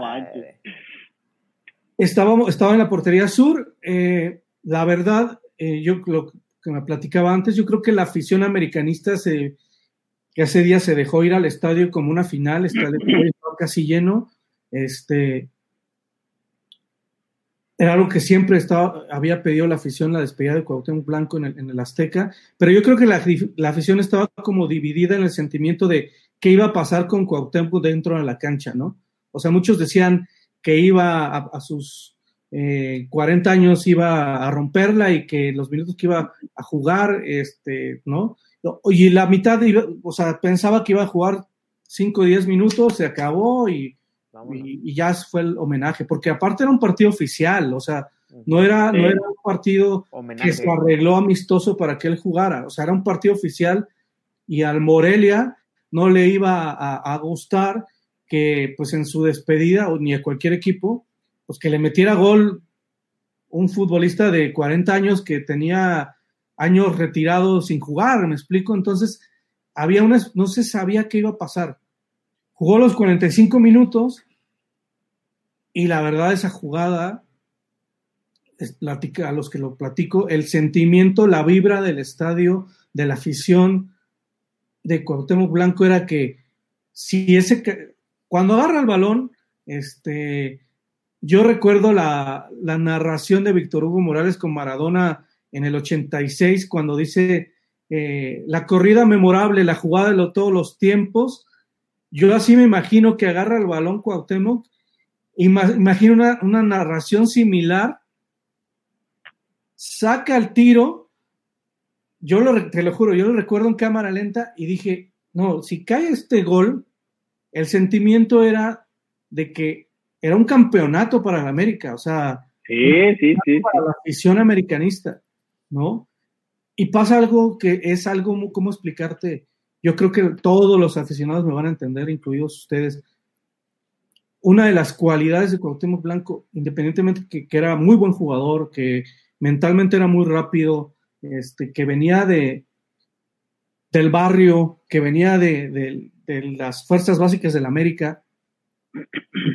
Estábamos, estaba en la portería sur. Eh, la verdad, eh, yo lo que me platicaba antes, yo creo que la afición americanista se, que ese día se dejó ir al estadio como una final, estaba casi lleno. Este, era algo que siempre estaba, había pedido la afición, la despedida de Cuauhtémoc Blanco en el, en el Azteca, pero yo creo que la, la, afición estaba como dividida en el sentimiento de qué iba a pasar con Cuauhtémoc dentro de la cancha, ¿no? O sea, muchos decían que iba a, a sus eh, 40 años iba a romperla y que los minutos que iba a jugar, este, ¿no? Y la mitad, iba, o sea, pensaba que iba a jugar 5 o 10 minutos, se acabó y, y, y, ya fue el homenaje, porque aparte era un partido oficial, o sea, no era, no era un partido homenaje. que se arregló amistoso para que él jugara, o sea, era un partido oficial y al Morelia no le iba a, a gustar que pues en su despedida, o ni a cualquier equipo, pues que le metiera gol un futbolista de 40 años que tenía años retirado sin jugar, me explico. Entonces, había una, no se sabía qué iba a pasar. Jugó los 45 minutos y la verdad esa jugada, a los que lo platico, el sentimiento, la vibra del estadio, de la afición de Cuauhtémoc Blanco era que si ese, cuando agarra el balón, este, yo recuerdo la, narración de Víctor Hugo Morales con Maradona en el 86, cuando dice eh, la corrida memorable, la jugada de todos los tiempos. Yo así me imagino que agarra el balón Cuauhtémoc, imagino una, narración similar, saca el tiro, yo te lo juro, yo lo recuerdo en cámara lenta y dije, no, si cae este gol, el sentimiento era de que era un campeonato para la América, o sea, sí, sí, sí, para la afición americanista. ¿no? Y pasa algo que es algo, ¿cómo explicarte? Yo creo que todos los aficionados me van a entender, incluidos ustedes. Una de las cualidades de Cuauhtémoc Blanco, independientemente que, que era muy buen jugador, que mentalmente era muy rápido, este, que venía de, del barrio, que venía de, de, de las fuerzas básicas de la América,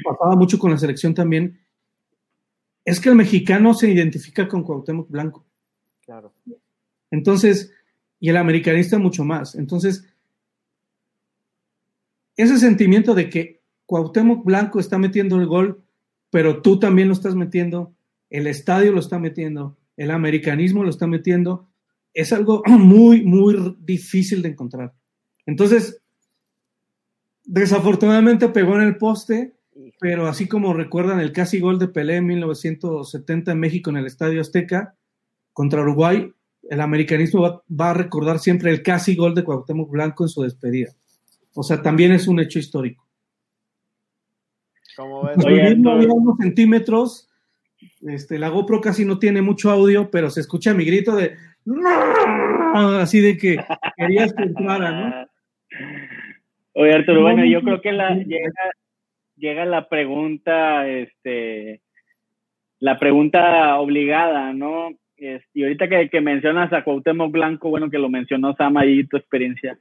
pasaba mucho con la selección también, es que el mexicano se identifica con Cuauhtémoc Blanco. Claro. Entonces, y el americanista mucho más. Entonces, ese sentimiento de que Cuauhtémoc Blanco está metiendo el gol, pero tú también lo estás metiendo, el estadio lo está metiendo, el americanismo lo está metiendo, es algo muy, muy difícil de encontrar. Entonces, desafortunadamente pegó en el poste, pero así como recuerdan el casi gol de Pelé en 1970 en México en el Estadio Azteca contra Uruguay, el americanismo va, va, a recordar siempre el casi gol de Cuauhtémoc Blanco en su despedida. O sea, también es un hecho histórico. ¿Cómo ves? Oye, no había unos centímetros, este, la GoPro casi no tiene mucho audio, pero se escucha mi grito de así de que querías que entrara, ¿no? Oye, Arturo, bueno, yo creo que la, llega, llega la pregunta, este, la pregunta obligada, ¿no? y ahorita que, que, mencionas a Cuauhtémoc Blanco, bueno, que lo mencionó Sam ahí, tu experiencia.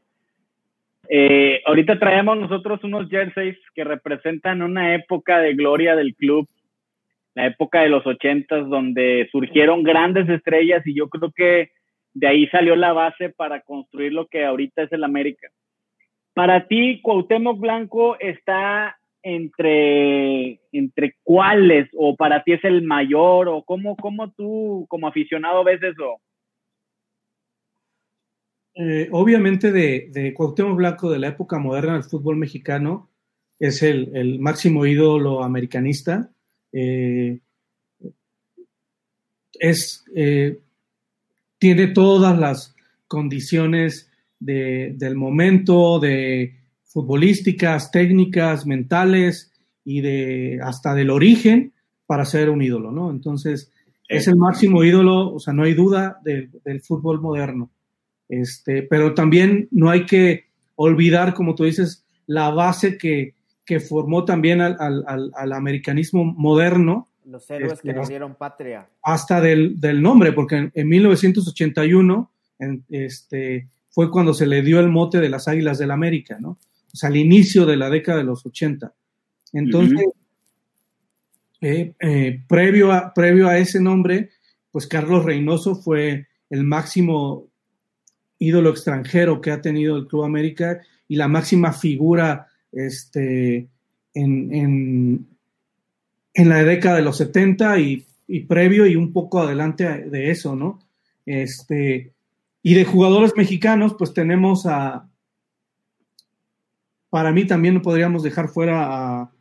Eh, ahorita traemos nosotros unos jerseys que representan una época de gloria del club, la época de los ochentas, donde surgieron grandes estrellas y yo creo que de ahí salió la base para construir lo que ahorita es el América. Para ti, Cuauhtémoc Blanco está entre, entre cuáles o para ti es el mayor o cómo, cómo tú como aficionado ves eso? Eh, obviamente de, de Cuauhtémoc Blanco de la época moderna del fútbol mexicano es el, el máximo ídolo americanista. Eh, es, eh, tiene todas las condiciones de, del momento, de futbolísticas, técnicas, mentales y de hasta del origen para ser un ídolo, ¿no? Entonces, es el máximo ídolo, o sea, no hay duda del, del fútbol moderno. Este, pero también no hay que olvidar, como tú dices, la base que, que formó también al, al, al, americanismo moderno. Los héroes este, que nos dieron patria. Hasta del, del nombre, porque en, en 1981 en, este, fue cuando se le dio el mote de las Águilas del América, ¿no? O sea, al inicio de la década de los 80. Entonces, uh -huh. eh, eh, previo, a, previo a ese nombre, pues Carlos Reynoso fue el máximo ídolo extranjero que ha tenido el Club América y la máxima figura este, en, en, en la década de los 70 y, y, previo y un poco adelante de eso, ¿no? Este, y de jugadores mexicanos, pues tenemos a, para mí también podríamos dejar fuera a,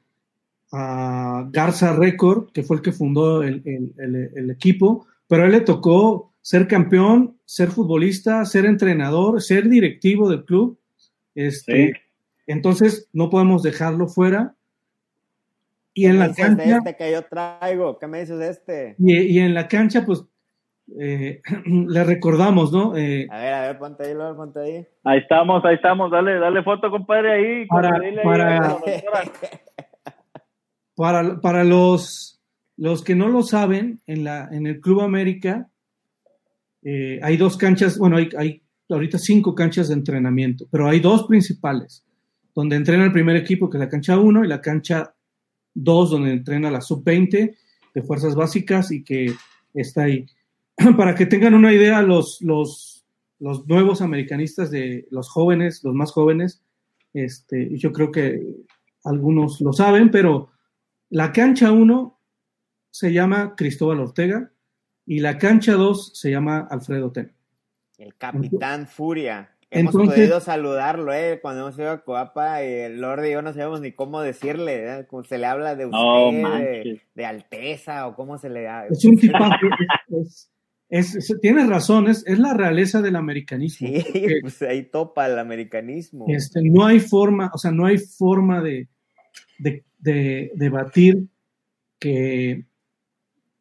a Garza Record, que fue el que fundó el, el, el, el, equipo, pero a él le tocó ser campeón, ser futbolista, ser entrenador, ser directivo del club. Este, sí. Entonces, no podemos dejarlo fuera. Y en la cancha. De este que yo traigo? ¿Qué me dices de este? Y, y en la cancha, pues, eh, le recordamos, ¿no? Eh, a ver, a ver, ponte ahí, Lord, ponte ahí. Ahí estamos, ahí estamos, dale, dale foto, compadre, ahí. Para, para, ahí, para, para, los, los que no lo saben, en, la, en el Club América eh, hay dos canchas, bueno, hay, hay ahorita cinco canchas de entrenamiento, pero hay dos principales, donde entrena el primer equipo, que es la cancha 1, y la cancha 2, donde entrena la sub-20 de fuerzas básicas y que está ahí. para que tengan una idea, los, los, los, nuevos americanistas de los jóvenes, los más jóvenes, este, yo creo que algunos lo saben, pero la cancha 1 se llama Cristóbal Ortega y la cancha 2 se llama Alfredo Ten. El capitán Furia. Hemos Entonces, podido saludarlo, ¿eh? Cuando hemos ido a Coapa, y el Lord y yo no sabemos ni cómo decirle, ¿eh? Como se le habla de usted, de, de, Alteza, o cómo se le da. Es un tipazo, es, es, es, tienes razón, es, es, la realeza del americanismo. Sí, porque, pues ahí topa el americanismo. Este, no hay forma, o sea, no hay forma de, de, de, de batir que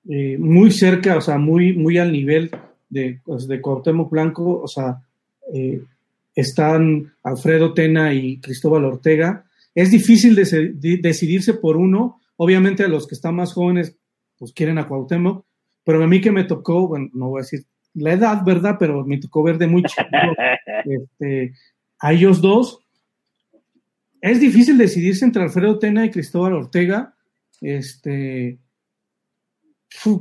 eh, muy cerca, o sea, muy, muy al nivel de, pues, de Cuauhtémoc Blanco, o sea, eh, están Alfredo Tena y Cristóbal Ortega. Es difícil de, de, decidirse por uno. Obviamente a los que están más jóvenes, pues quieren a Cuauhtémoc, pero a mí que me tocó, bueno, no voy a decir la edad, ¿verdad? Pero me tocó ver de muy chico este, a ellos dos. Es difícil decidirse entre Alfredo Tena y Cristóbal Ortega, este,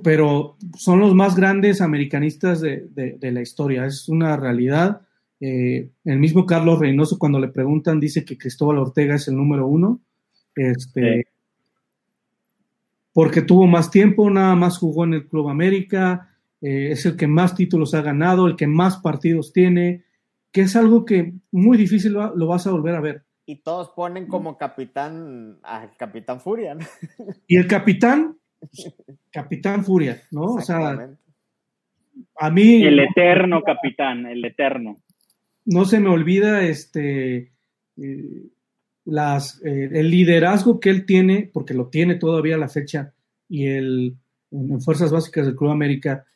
pero son los más grandes americanistas de, de, de la historia, es una realidad. Eh, el mismo Carlos Reynoso, cuando le preguntan, dice que Cristóbal Ortega es el número uno. Este, Porque tuvo más tiempo, nada más jugó en el Club América, eh, es el que más títulos ha ganado, el que más partidos tiene, que es algo que muy difícil lo, lo vas a volver a ver. Y todos ponen como capitán al Capitán Furia. ¿no? Y el capitán, Capitán Furia, ¿no? O sea, a mí... El eterno capitán, el eterno. No se me olvida este... Eh, las, eh, el liderazgo que él tiene, porque lo tiene todavía a la fecha, y el, en Fuerzas Básicas del Club América,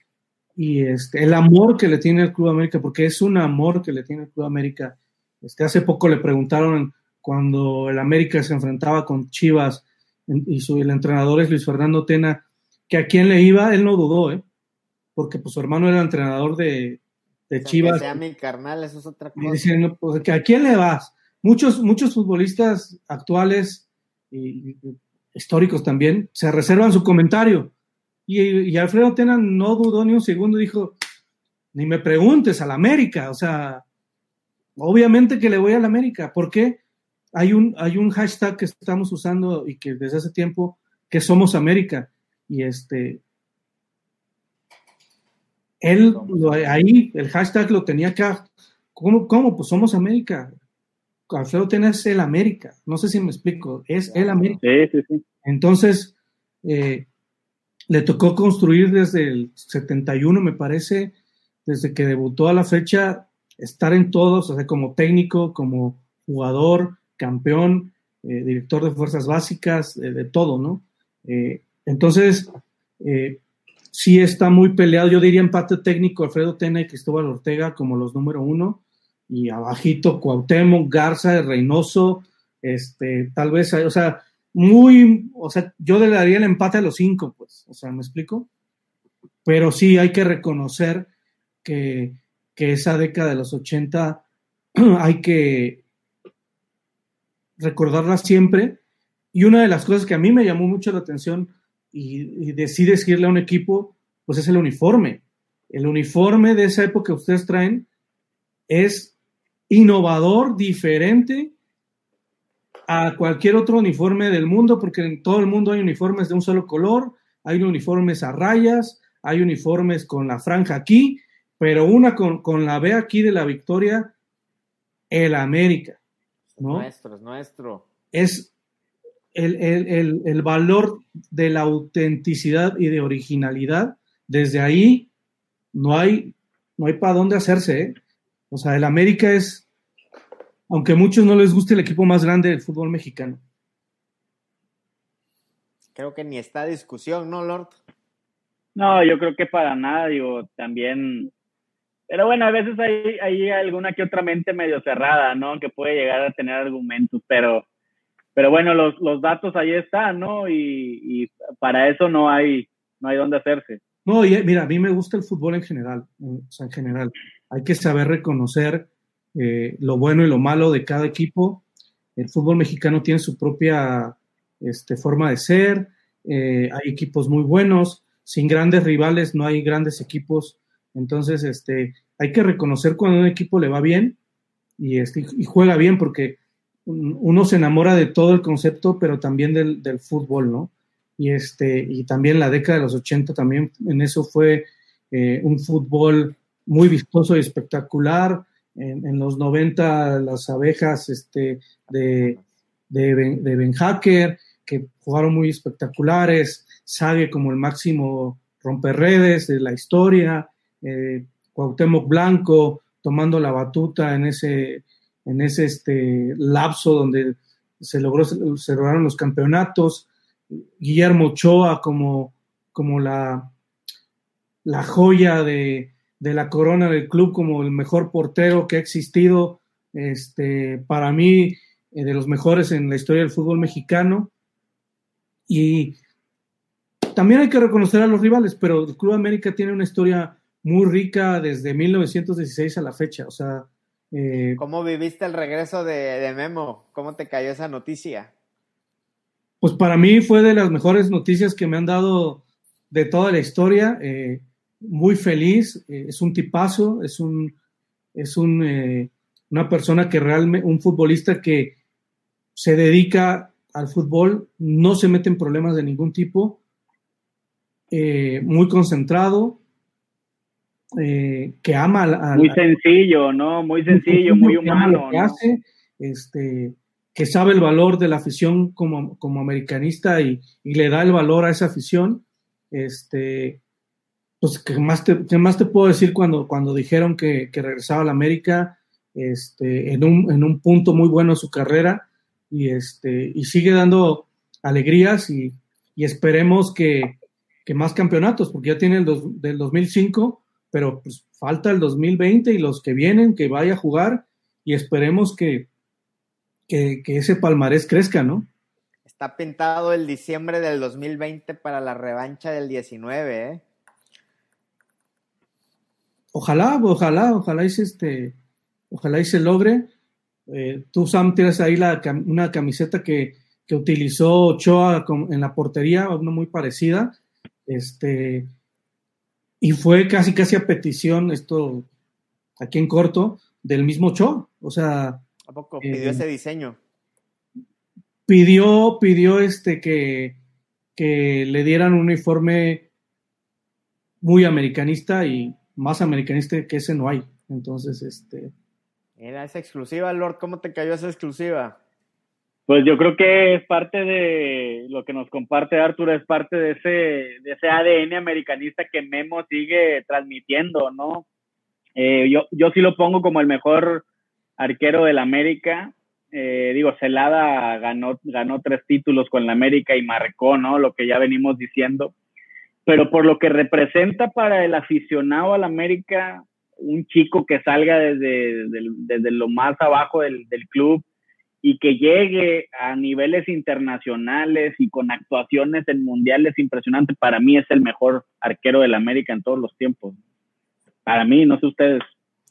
y este, el amor que le tiene el Club América, porque es un amor que le tiene el Club América. Este, hace poco le preguntaron cuando el América se enfrentaba con Chivas y su, el entrenador es Luis Fernando Tena, que a quién le iba, él no dudó, ¿eh? porque pues su hermano era entrenador de, de Chivas. Que sea mi carnal, eso es otra cosa. Y diciendo, pues, ¿a quién le vas? Muchos, muchos futbolistas actuales y, históricos también se reservan su comentario. Y, y, Alfredo Tena no dudó ni un segundo, dijo, ni me preguntes al América, o sea, obviamente que le voy al América. ¿Por qué? Hay un, hay un hashtag que estamos usando y que desde hace tiempo, que somos América. Y este, él lo, ahí, el hashtag lo tenía acá. ¿Cómo? ¿Cómo? Pues somos América. Alfredo Tena es el América. No sé si me explico. Es el América. Sí, sí, sí. Entonces, eh, le tocó construir desde el 71, me parece, desde que debutó a la fecha, estar en todos, o sea, como técnico, como jugador, campeón, eh, director de fuerzas básicas, eh, de todo, ¿no? Entonces, sí está muy peleado, yo diría empate técnico Alfredo Tena y Cristóbal Ortega como los número uno, y abajito Cuauhtémoc, Garza, Reynoso, este, tal vez, o sea, muy, o sea, yo le daría el empate a los cinco, pues, o sea, ¿me explico? Pero sí hay que reconocer que, que esa década de los 80 hay que recordarla siempre. Y una de las cosas que a mí me llamó mucho la atención y, y decidí decirle a un equipo, pues es el uniforme. El uniforme de esa época que ustedes traen es innovador, diferente a cualquier otro uniforme del mundo, porque en todo el mundo hay uniformes de un solo color, hay uniformes a rayas, hay uniformes con la franja aquí, pero una con, con la B aquí de la victoria, el América. ¿no? Nuestro, es nuestro. Es el, el, el, el, valor de la autenticidad y de originalidad. Desde ahí no hay, no hay para dónde hacerse. ¿eh? O sea, el América es, aunque a muchos no les guste, el equipo más grande del fútbol mexicano. Creo que ni está discusión, ¿no, Lord? No, yo creo que para nada, digo, también pero bueno, a veces hay, hay alguna que otra mente medio cerrada, ¿no? Que puede llegar a tener argumentos, pero, pero bueno, los, los datos ahí están, ¿no? Y, y, para eso no hay, no hay dónde hacerse. No, y mira, a mí me gusta el fútbol en general, o sea, en general. Hay que saber reconocer eh, lo bueno y lo malo de cada equipo. El fútbol mexicano tiene su propia este, forma de ser, eh, hay equipos muy buenos, sin grandes rivales no hay grandes equipos entonces, este, hay que reconocer cuando un equipo le va bien y, este, y juega bien, porque uno se enamora de todo el concepto, pero también del, fútbol, ¿no? Y, este, y también la década de los 80 también en eso fue eh, un fútbol muy vistoso y espectacular. En, los 90 las abejas este, de, de, ben, Hacker, que jugaron muy espectaculares, Sague como el máximo romperredes de la historia, eh, Cuauhtémoc Blanco tomando la batuta en ese, en ese este, lapso donde se, logró, se lograron los campeonatos, Guillermo Ochoa como, como la, la joya de, de, la corona del club, como el mejor portero que ha existido, este, para mí, eh, de los mejores en la historia del fútbol mexicano. Y también hay que reconocer a los rivales, pero el Club América tiene una historia muy rica desde 1916 a la fecha. O sea. Eh, ¿Cómo viviste el regreso de, de, Memo? ¿Cómo te cayó esa noticia? Pues para mí fue de las mejores noticias que me han dado de toda la historia. Eh, muy feliz. Eh, es un tipazo. Es un. Es un, eh, una persona que realmente. Un futbolista que se dedica al fútbol, no se mete en problemas de ningún tipo, eh, muy concentrado, eh, que ama a, Muy sencillo, ¿no? Muy sencillo, muy, humano. Que hace, este, que sabe el valor de la afición como, como americanista y, le da el valor a esa afición. Este, pues, ¿qué más te, qué más te puedo decir cuando, cuando dijeron que, que regresaba a la América este, en, un, en un punto muy bueno de su carrera? y, este, y sigue dando alegrías y, esperemos que, más campeonatos, porque ya tiene el del 2005, pero pues falta el 2020 y los que vienen, que vaya a jugar y esperemos que, que, ese palmarés crezca, ¿no? Está pintado el diciembre del 2020 para la revancha del 19, ¿eh? Ojalá, ojalá, ojalá y se, este, ojalá y se logre. Eh, tú, Sam, tienes ahí la, una camiseta que, que utilizó Ochoa en la portería, una muy parecida. Este, y fue casi, casi a petición, esto aquí en corto, del mismo Ochoa. O sea. ¿A poco pidió eh, ese diseño? Pidió, pidió este que, que le dieran un uniforme muy americanista y más americanista que ese no hay. Entonces, este, era esa exclusiva, Lord, ¿cómo te cayó esa exclusiva? Pues yo creo que es parte de lo que nos comparte Arturo, es parte de ese, de ese ADN americanista que Memo sigue transmitiendo, ¿no? Eh, yo, yo sí lo pongo como el mejor arquero del América. Eh, digo, Celada ganó, ganó tres títulos con la América y marcó, ¿no? Lo que ya venimos diciendo. Pero por lo que representa para el aficionado al América, un chico que salga desde, desde lo más abajo del, club y que llegue a niveles internacionales y con actuaciones en mundiales impresionantes, para mí es el mejor arquero del América en todos los tiempos. Para mí, no sé ustedes.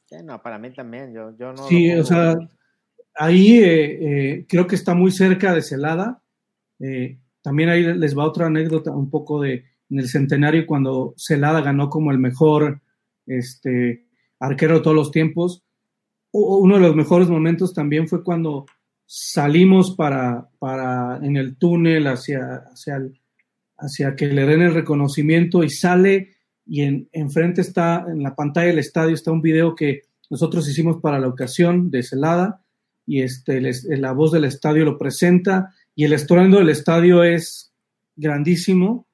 Sí, no, para mí también. Yo, yo no sí, o sea, ahí eh, eh, creo que está muy cerca de Celada. Eh, también ahí les va otra anécdota un poco de en el centenario cuando Celada ganó como el mejor este, arquero de todos los tiempos. Uno de los mejores momentos también fue cuando salimos para, en el túnel hacia, hacia, hacia que le den el reconocimiento y sale y en, enfrente está, en la pantalla del estadio está un video que nosotros hicimos para la ocasión de Celada y este, la voz del estadio lo presenta y el estruendo del estadio es grandísimo.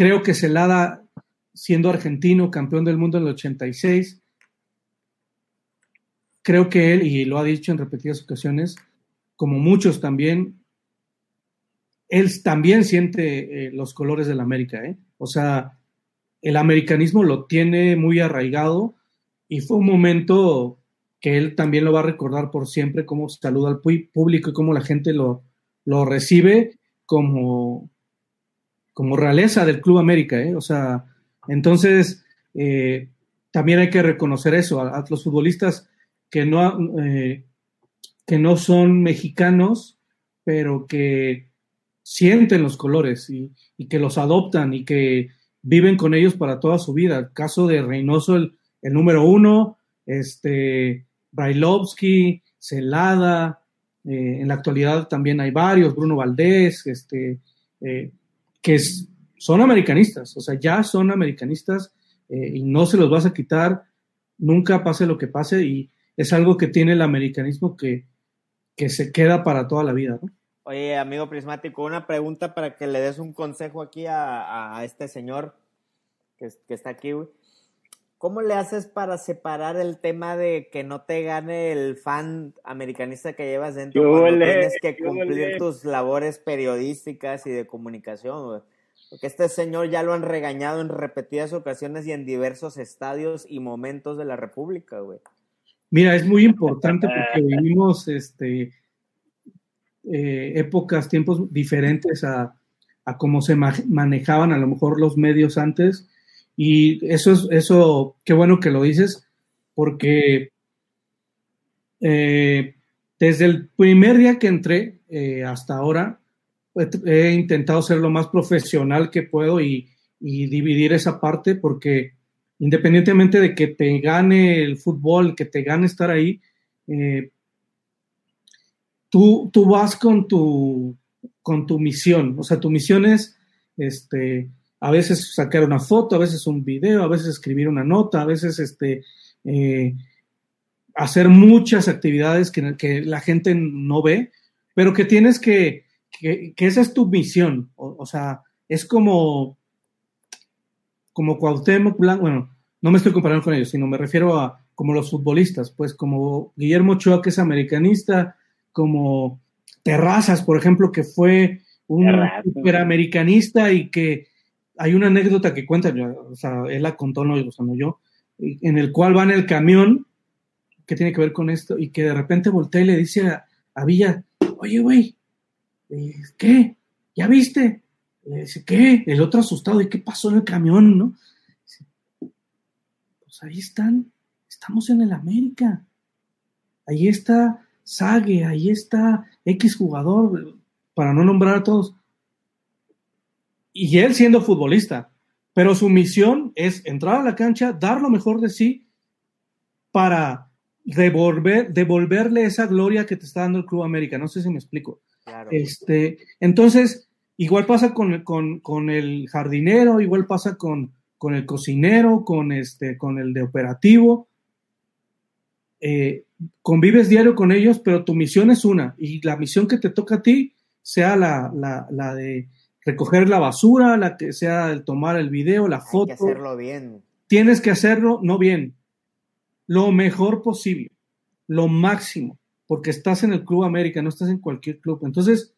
Creo que Celada siendo argentino, campeón del mundo en el 86. Creo que él, y lo ha dicho en repetidas ocasiones, como muchos también, él también siente eh, los colores de la América. ¿eh? O sea, el americanismo lo tiene muy arraigado y fue un momento que él también lo va a recordar por siempre, cómo saluda al público y cómo la gente lo, lo recibe como, como realeza del Club América. ¿eh? O sea, entonces, eh, también hay que reconocer eso, a, los futbolistas que no, eh, que no son mexicanos, pero que sienten los colores y, que los adoptan y que viven con ellos para toda su vida. El caso de Reynoso, el, número uno, este, Brailovsky, Celada, en la actualidad también hay varios, Bruno Valdés, este, que son americanistas, o sea, ya son americanistas eh, y no se los vas a quitar, nunca pase lo que pase y es algo que tiene el americanismo que, que se queda para toda la vida. Oye, amigo prismático, una pregunta para que le des un consejo aquí a, a este señor que, que está aquí, ¿Cómo le haces para separar el tema de que no te gane el fan americanista que llevas dentro cuando tienes que cumplir tus labores periodísticas y de comunicación? Güey? Porque este señor ya lo han regañado en repetidas ocasiones y en diversos estadios y momentos de la República, güey. Mira, es muy importante porque vivimos este, eh, épocas, tiempos diferentes a, a cómo se manejaban a lo mejor los medios antes. Y eso es, eso, qué bueno que lo dices, porque eh, desde el primer día que entré eh, hasta ahora, he intentado ser lo más profesional que puedo y, dividir esa parte porque independientemente de que te gane el fútbol, que te gane estar ahí, eh, tú, tú vas con tu, con tu misión, o sea, tu misión es, este, a veces sacar una foto, a veces un video, a veces escribir una nota, a veces, este, eh, hacer muchas actividades que, que, la gente no ve, pero que tienes que, que, que esa es tu misión, o, o, sea, es como, como Cuauhtémoc Blanco, bueno, no me estoy comparando con ellos, sino me refiero a como los futbolistas, pues como Guillermo Ochoa, que es americanista, como Terrazas, por ejemplo, que fue un superamericanista y que hay una anécdota que cuenta, él la contó, no, o sea, no yo, en el cual va en el camión, que tiene que ver con esto, y que de repente voltea y le dice a, Villa, oye, güey, eh, ¿qué? ¿Ya viste? Le dice, ¿qué? El otro asustado, ¿y qué pasó en el camión, no? Pues ahí están, estamos en el América. Ahí está Sague, ahí está X jugador, para no nombrar a todos. Y él siendo futbolista, pero su misión es entrar a la cancha, dar lo mejor de sí para devolver, devolverle esa gloria que te está dando el Club América. No sé si me explico. Claro. Este, entonces, igual pasa con, con, con, el jardinero, igual pasa con, con el cocinero, con, este, con el de operativo. Eh, convives diario con ellos, pero tu misión es una, y la misión que te toca a ti sea la, la, la de recoger la basura, la que sea el tomar el video, la foto. Hay que hacerlo bien. Tienes que hacerlo, no bien, lo mejor posible, lo máximo, porque estás en el Club América, no estás en cualquier club. Entonces,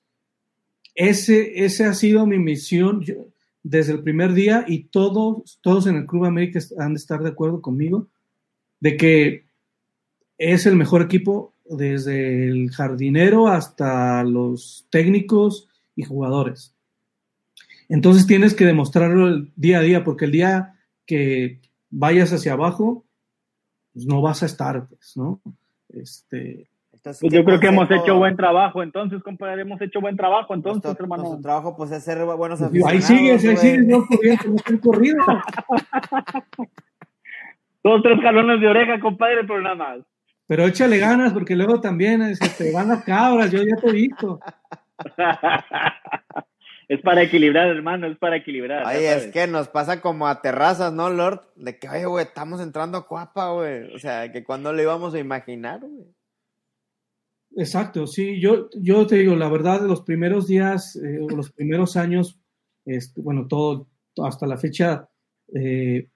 ese, ese ha sido mi misión yo, desde el primer día y todos, todos en el Club América han de estar de acuerdo conmigo de que es el mejor equipo desde el jardinero hasta los técnicos y jugadores. Entonces tienes que demostrarlo el día a día, porque el día que vayas hacia abajo, pues no vas a estar, pues, ¿no? Este, entonces, pues yo creo que hemos hecho buen trabajo, entonces, compadre, hemos hecho buen trabajo, entonces, nuestro, hermano. Nuestro trabajo, pues, es ser buenos pues, Ahí sigues, ahí sigues, no corriendo, no corrido. Dos, tres jalones de oreja, compadre, pero nada más. Pero échale ganas, porque luego también se te van las cabras, yo ya te he visto. es para equilibrar, hermano, es para equilibrar. Oye, es que nos pasa como a terrazas, ¿no, Lord? De que, oye, güey, estamos entrando a Cuapa, güey. O sea, que cuando le íbamos a imaginar, güey. Exacto, sí, yo, yo te digo, la verdad, los primeros días, eh, los primeros años, este, bueno, todo, hasta la fecha, eh,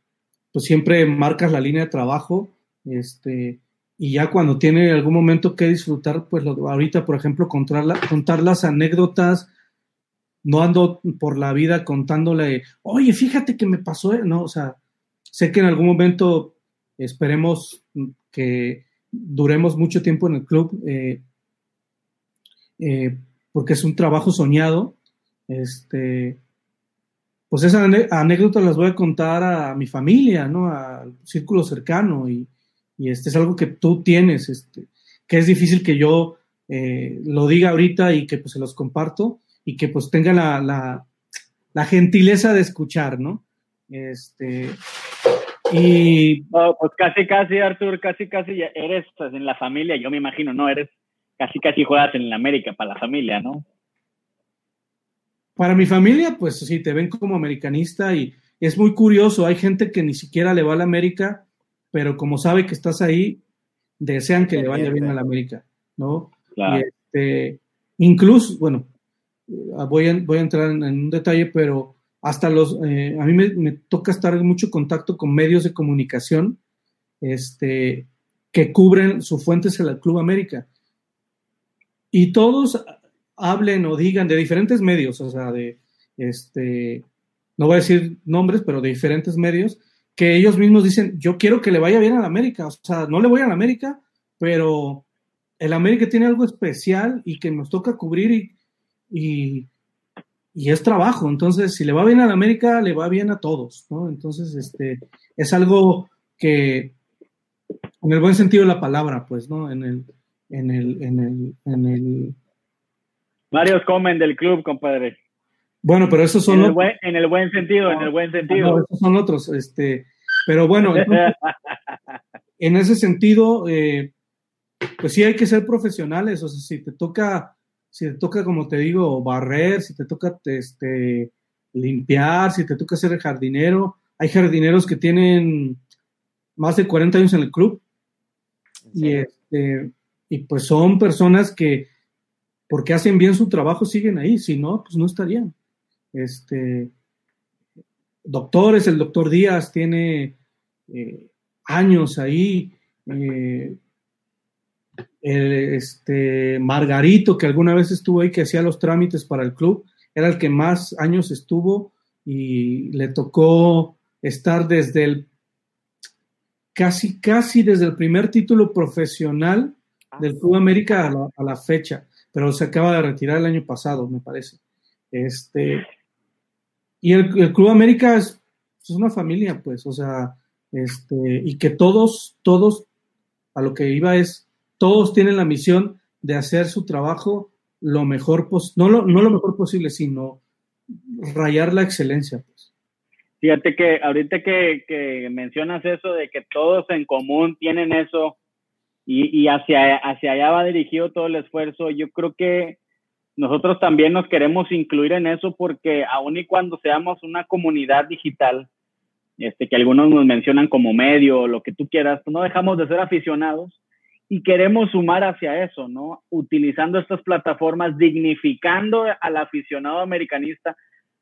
pues siempre marcas la línea de trabajo, este, y ya cuando tiene algún momento que disfrutar, pues lo, ahorita, por ejemplo, contar, la, contar las anécdotas, no ando por la vida contándole, oye, fíjate que me pasó, no, o sea, sé que en algún momento esperemos que duremos mucho tiempo en el club, eh, eh, porque es un trabajo soñado. Este, pues esas anécdotas las voy a contar a mi familia, ¿no? Al círculo cercano y, y este es algo que tú tienes, este, que es difícil que yo eh, lo diga ahorita y que pues se los comparto y que pues tenga la, la, la gentileza de escuchar, ¿no? Este, y... Oh, pues casi, casi, Artur, casi, casi eres pues, en la familia, yo me imagino, ¿no? Eres casi, casi juegas en América para la familia, ¿no? Para mi familia, pues sí, te ven como americanista y es muy curioso, hay gente que ni siquiera le va a la América, pero como sabe que estás ahí, desean que le vaya bien a la América, ¿no? Claro. Y este, incluso, bueno, voy a, voy a entrar en, un detalle, pero hasta los, eh, a mí me, toca estar en mucho contacto con medios de comunicación este, que cubren su fuente es el Club América. Y todos hablen o digan de diferentes medios, o sea, de, este, no voy a decir nombres, pero de diferentes medios, que ellos mismos dicen, yo quiero que le vaya bien a la América, o sea, no le voy a la América, pero el América tiene algo especial y que nos toca cubrir y, y, y es trabajo, entonces si le va bien a la América, le va bien a todos, ¿no? Entonces, este, es algo que, en el buen sentido de la palabra, pues, ¿no? En el, en el, en el, en el... Varios comen del club, compadre. Bueno, pero esos son en el, buen, en el buen sentido, en el buen sentido. No, esos son otros, este, pero bueno, entonces, en ese sentido, eh, pues sí hay que ser profesionales, o sea, si te toca, si te toca, como te digo, barrer, si te toca este, limpiar, si te toca ser jardinero, hay jardineros que tienen más de 40 años en el club. Y, este, y pues son personas que porque hacen bien su trabajo siguen ahí, si no, pues no estarían. Este, doctores, el doctor Díaz tiene eh, años ahí, eh, este, Margarito, que alguna vez estuvo ahí, que hacía los trámites para el club, era el que más años estuvo y le tocó estar desde el casi, casi desde el primer título profesional del Club América a la, fecha, pero se acaba de retirar el año pasado, me parece. Este, y el, Club América es, es, una familia, pues, o sea, este, y que todos, todos, a lo que iba es, todos tienen la misión de hacer su trabajo lo mejor, no lo, no lo mejor posible, sino rayar la excelencia. Pues. Fíjate que ahorita que, mencionas eso de que todos en común tienen eso y, y hacia, hacia allá va dirigido todo el esfuerzo, yo creo que nosotros también nos queremos incluir en eso porque aun y cuando seamos una comunidad digital, este, que algunos nos mencionan como medio, lo que tú quieras, no dejamos de ser aficionados y queremos sumar hacia eso, ¿no? Utilizando estas plataformas, dignificando al aficionado americanista.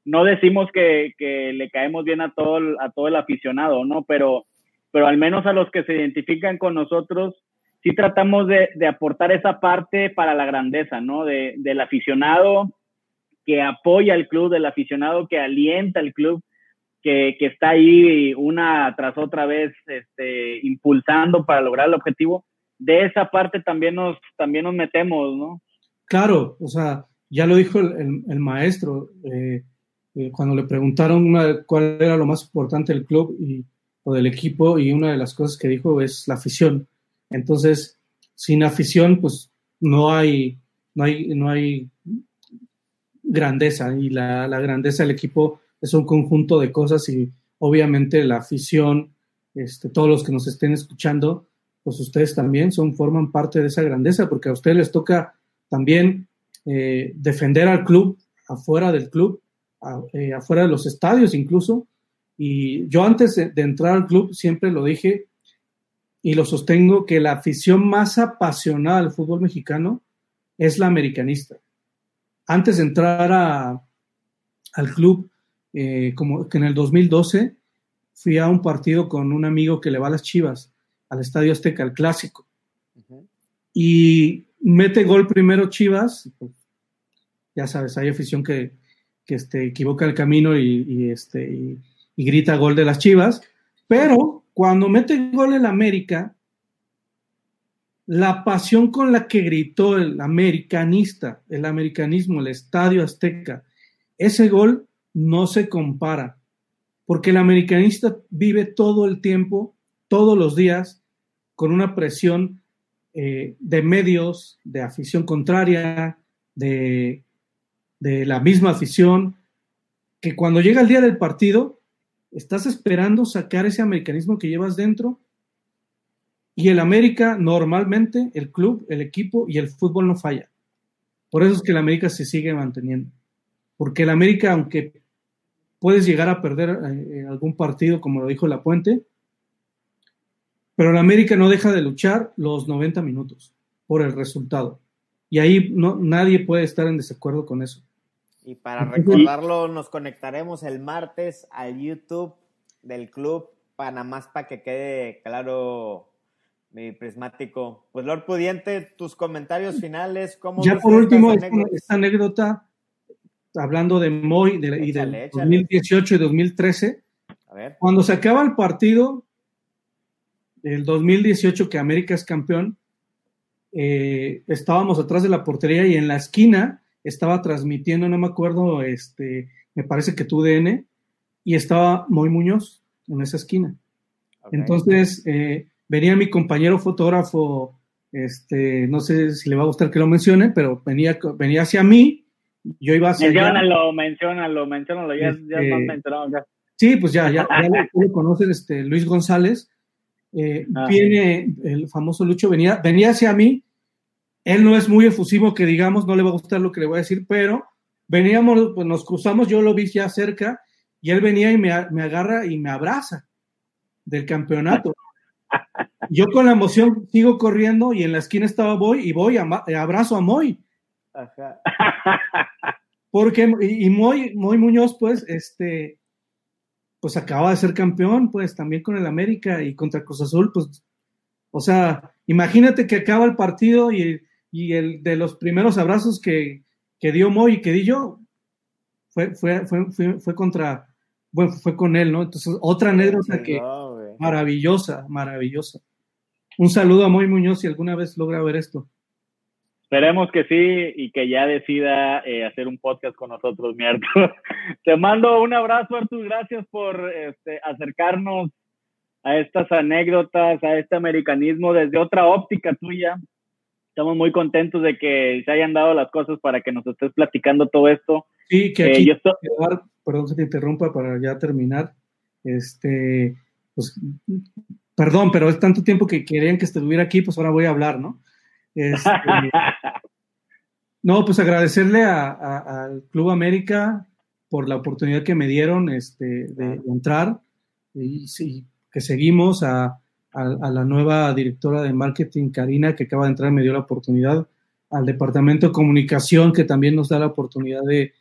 No decimos que, que le caemos bien a todo, el, a todo el aficionado, ¿no? Pero, pero al menos a los que se identifican con nosotros, sí tratamos de, de aportar esa parte para la grandeza, ¿no? De, del aficionado que apoya al club, del aficionado que alienta al club, que, que está ahí una tras otra vez este, impulsando para lograr el objetivo de esa parte también nos, también nos metemos, ¿no? Claro, o sea, ya lo dijo el, maestro, eh, eh, cuando le preguntaron cuál era lo más importante del club y, o del equipo, y una de las cosas que dijo es la afición. Entonces, sin afición, pues no hay, no hay, no hay grandeza, y la, la grandeza del equipo es un conjunto de cosas y obviamente la afición, este, todos los que nos estén escuchando, pues ustedes también son, forman parte de esa grandeza, porque a ustedes les toca también eh, defender al club afuera del club, eh, afuera de los estadios incluso. Y yo antes de, entrar al club siempre lo dije y lo sostengo que la afición más apasionada del fútbol mexicano es la americanista. Antes de entrar a, al club, eh, como que en el 2012 fui a un partido con un amigo que le va a las Chivas al Estadio Azteca, el clásico. Y mete gol primero Chivas, pues, ya sabes, hay afición que, que este, equivoca el camino y, este, y, grita gol de las Chivas, pero cuando mete gol el América, la pasión con la que gritó el americanista, el americanismo, el Estadio Azteca, ese gol no se compara, porque el americanista vive todo el tiempo, todos los días, con una presión eh, de medios, de afición contraria, de, de la misma afición, que cuando llega el día del partido, estás esperando sacar ese americanismo que llevas dentro y el América normalmente, el club, el equipo y el fútbol no falla. Por eso es que el América se sigue manteniendo. Porque el América, aunque puedes llegar a perder eh, algún partido, como lo dijo La Puente, pero el América no deja de luchar los 90 minutos por el resultado. Y ahí no, nadie puede estar en desacuerdo con eso. Y para recordarlo, nos conectaremos el martes al YouTube del club Panamá para que quede claro mi prismático. Pues Lord Pudiente, tus comentarios finales. ¿cómo ya por último, esta anécdota, hablando de Moy y del 2018 y 2013, A ver. cuando se acaba el partido, el 2018 que América es campeón, eh, estábamos atrás de la portería y en la esquina estaba transmitiendo, no me acuerdo, este, me parece que tu DN, y estaba Moy Muñoz en esa esquina. Entonces, eh, venía mi compañero fotógrafo, este, no sé si le va a gustar que lo mencione, pero venía, venía hacia mí, yo iba hacia Menciónalo, menciónalo, menciónalo, ya, ya este, Sí, pues ya, ya, ya lo, conocen, este, Luis González, eh, viene el famoso Lucho, venía, venía hacia mí, él no es muy efusivo que digamos, no le va a gustar lo que le voy a decir, pero veníamos, pues nos cruzamos, yo lo vi ya cerca, y él venía y me, me agarra y me abraza del campeonato. Yo con la emoción sigo corriendo y en la esquina estaba Boy y voy, abrazo a Moy. Porque, y, Moy, Moy Muñoz, pues, este, pues acaba de ser campeón, pues, también con el América y contra Cruz Azul, pues, o sea, imagínate que acaba el partido y, el de los primeros abrazos que, que, dio Moy y que di yo, fue, fue, fue, fue, contra, bueno, fue con él, ¿no? Entonces, otra anécdota que maravillosa, maravillosa. Un saludo a Moy Muñoz si alguna vez logra ver esto. Esperemos que sí y que ya decida eh, hacer un podcast con nosotros, mi Artur. Te mando un abrazo, Artur. Gracias por este, acercarnos a estas anécdotas, a este americanismo desde otra óptica tuya. Estamos muy contentos de que se hayan dado las cosas para que nos estés platicando todo esto. Sí, que aquí, eh, perdón se te interrumpa para ya terminar. Este, pues, perdón, pero es tanto tiempo que querían que estuviera aquí, pues ahora voy a hablar, ¿no? Este, no, pues agradecerle al Club América por la oportunidad que me dieron este, de, entrar. Y, que seguimos a, la nueva directora de marketing, Karina, que acaba de entrar, me dio la oportunidad, al departamento de comunicación, que también nos da la oportunidad de,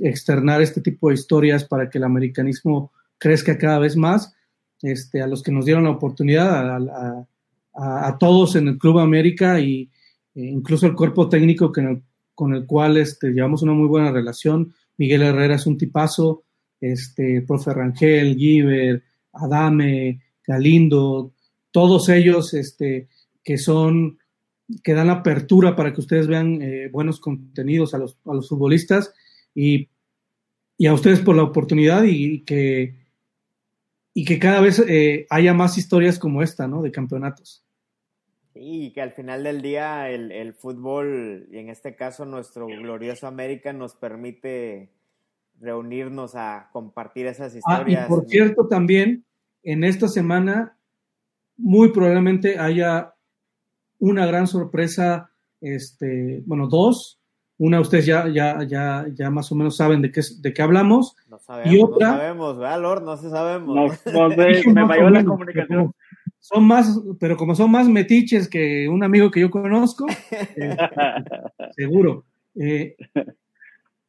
externar este tipo de historias para que el americanismo crezca cada vez más, este, a los que nos dieron la oportunidad, a, a, todos en el Club América y e incluso el cuerpo técnico con el cual este, llevamos una muy buena relación. Miguel Herrera es un tipazo, este, profe Rangel, Giver, Adame, Galindo, todos ellos este, que son, que dan apertura para que ustedes vean eh, buenos contenidos a los, a los futbolistas y, y, a ustedes por la oportunidad y, que, y que cada vez eh, haya más historias como esta, ¿no? De campeonatos. Sí, que al final del día el, fútbol, y en este caso nuestro glorioso América, nos permite reunirnos a compartir esas historias. Ah, y por cierto, también en esta semana, muy probablemente haya una gran sorpresa, este, bueno, dos. Una, ustedes ya, ya, ya, ya más o menos saben de qué, de qué hablamos. No sabemos, y otra, no sabemos, ¿verdad, Lord? No se sabemos. No, me falló la comunicación son más, pero como son más metiches que un amigo que yo conozco, eh, seguro. Eh,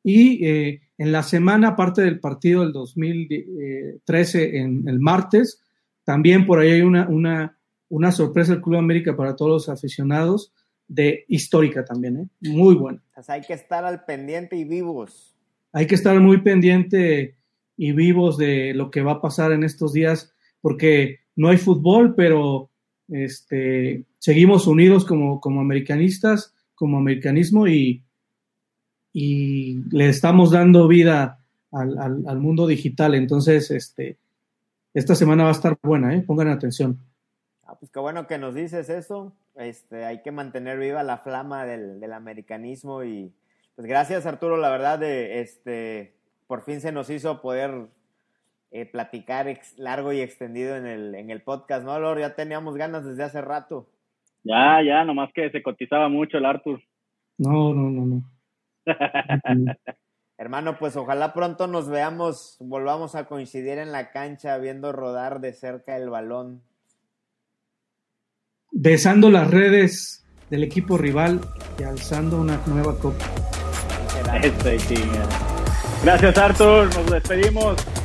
y eh, en la semana, aparte del partido del 2013, en el martes, también por ahí hay una, una, una sorpresa del Club América para todos los aficionados, de histórica también, muy buena. hay que estar al pendiente y vivos. Hay que estar muy pendiente y vivos de lo que va a pasar en estos días, porque no hay fútbol, pero este, seguimos unidos como, como americanistas, como americanismo y, y le estamos dando vida al, mundo digital. Entonces, este, esta semana va a estar buena, ¿eh? pongan atención. Ah, pues qué bueno que nos dices eso. Este, hay que mantener viva la flama del, del americanismo y pues gracias Arturo, la verdad, de, este, por fin se nos hizo poder eh, platicar largo y extendido en el, en el podcast, ¿no, Lord? Ya teníamos ganas desde hace rato. Ya, ya, nomás que se cotizaba mucho el Arthur. No, no, no, no. Hermano, pues ojalá pronto nos veamos, volvamos a coincidir en la cancha viendo rodar de cerca el balón. Besando las redes del equipo rival y alzando una nueva copa. Gracias, Arthur. Nos despedimos.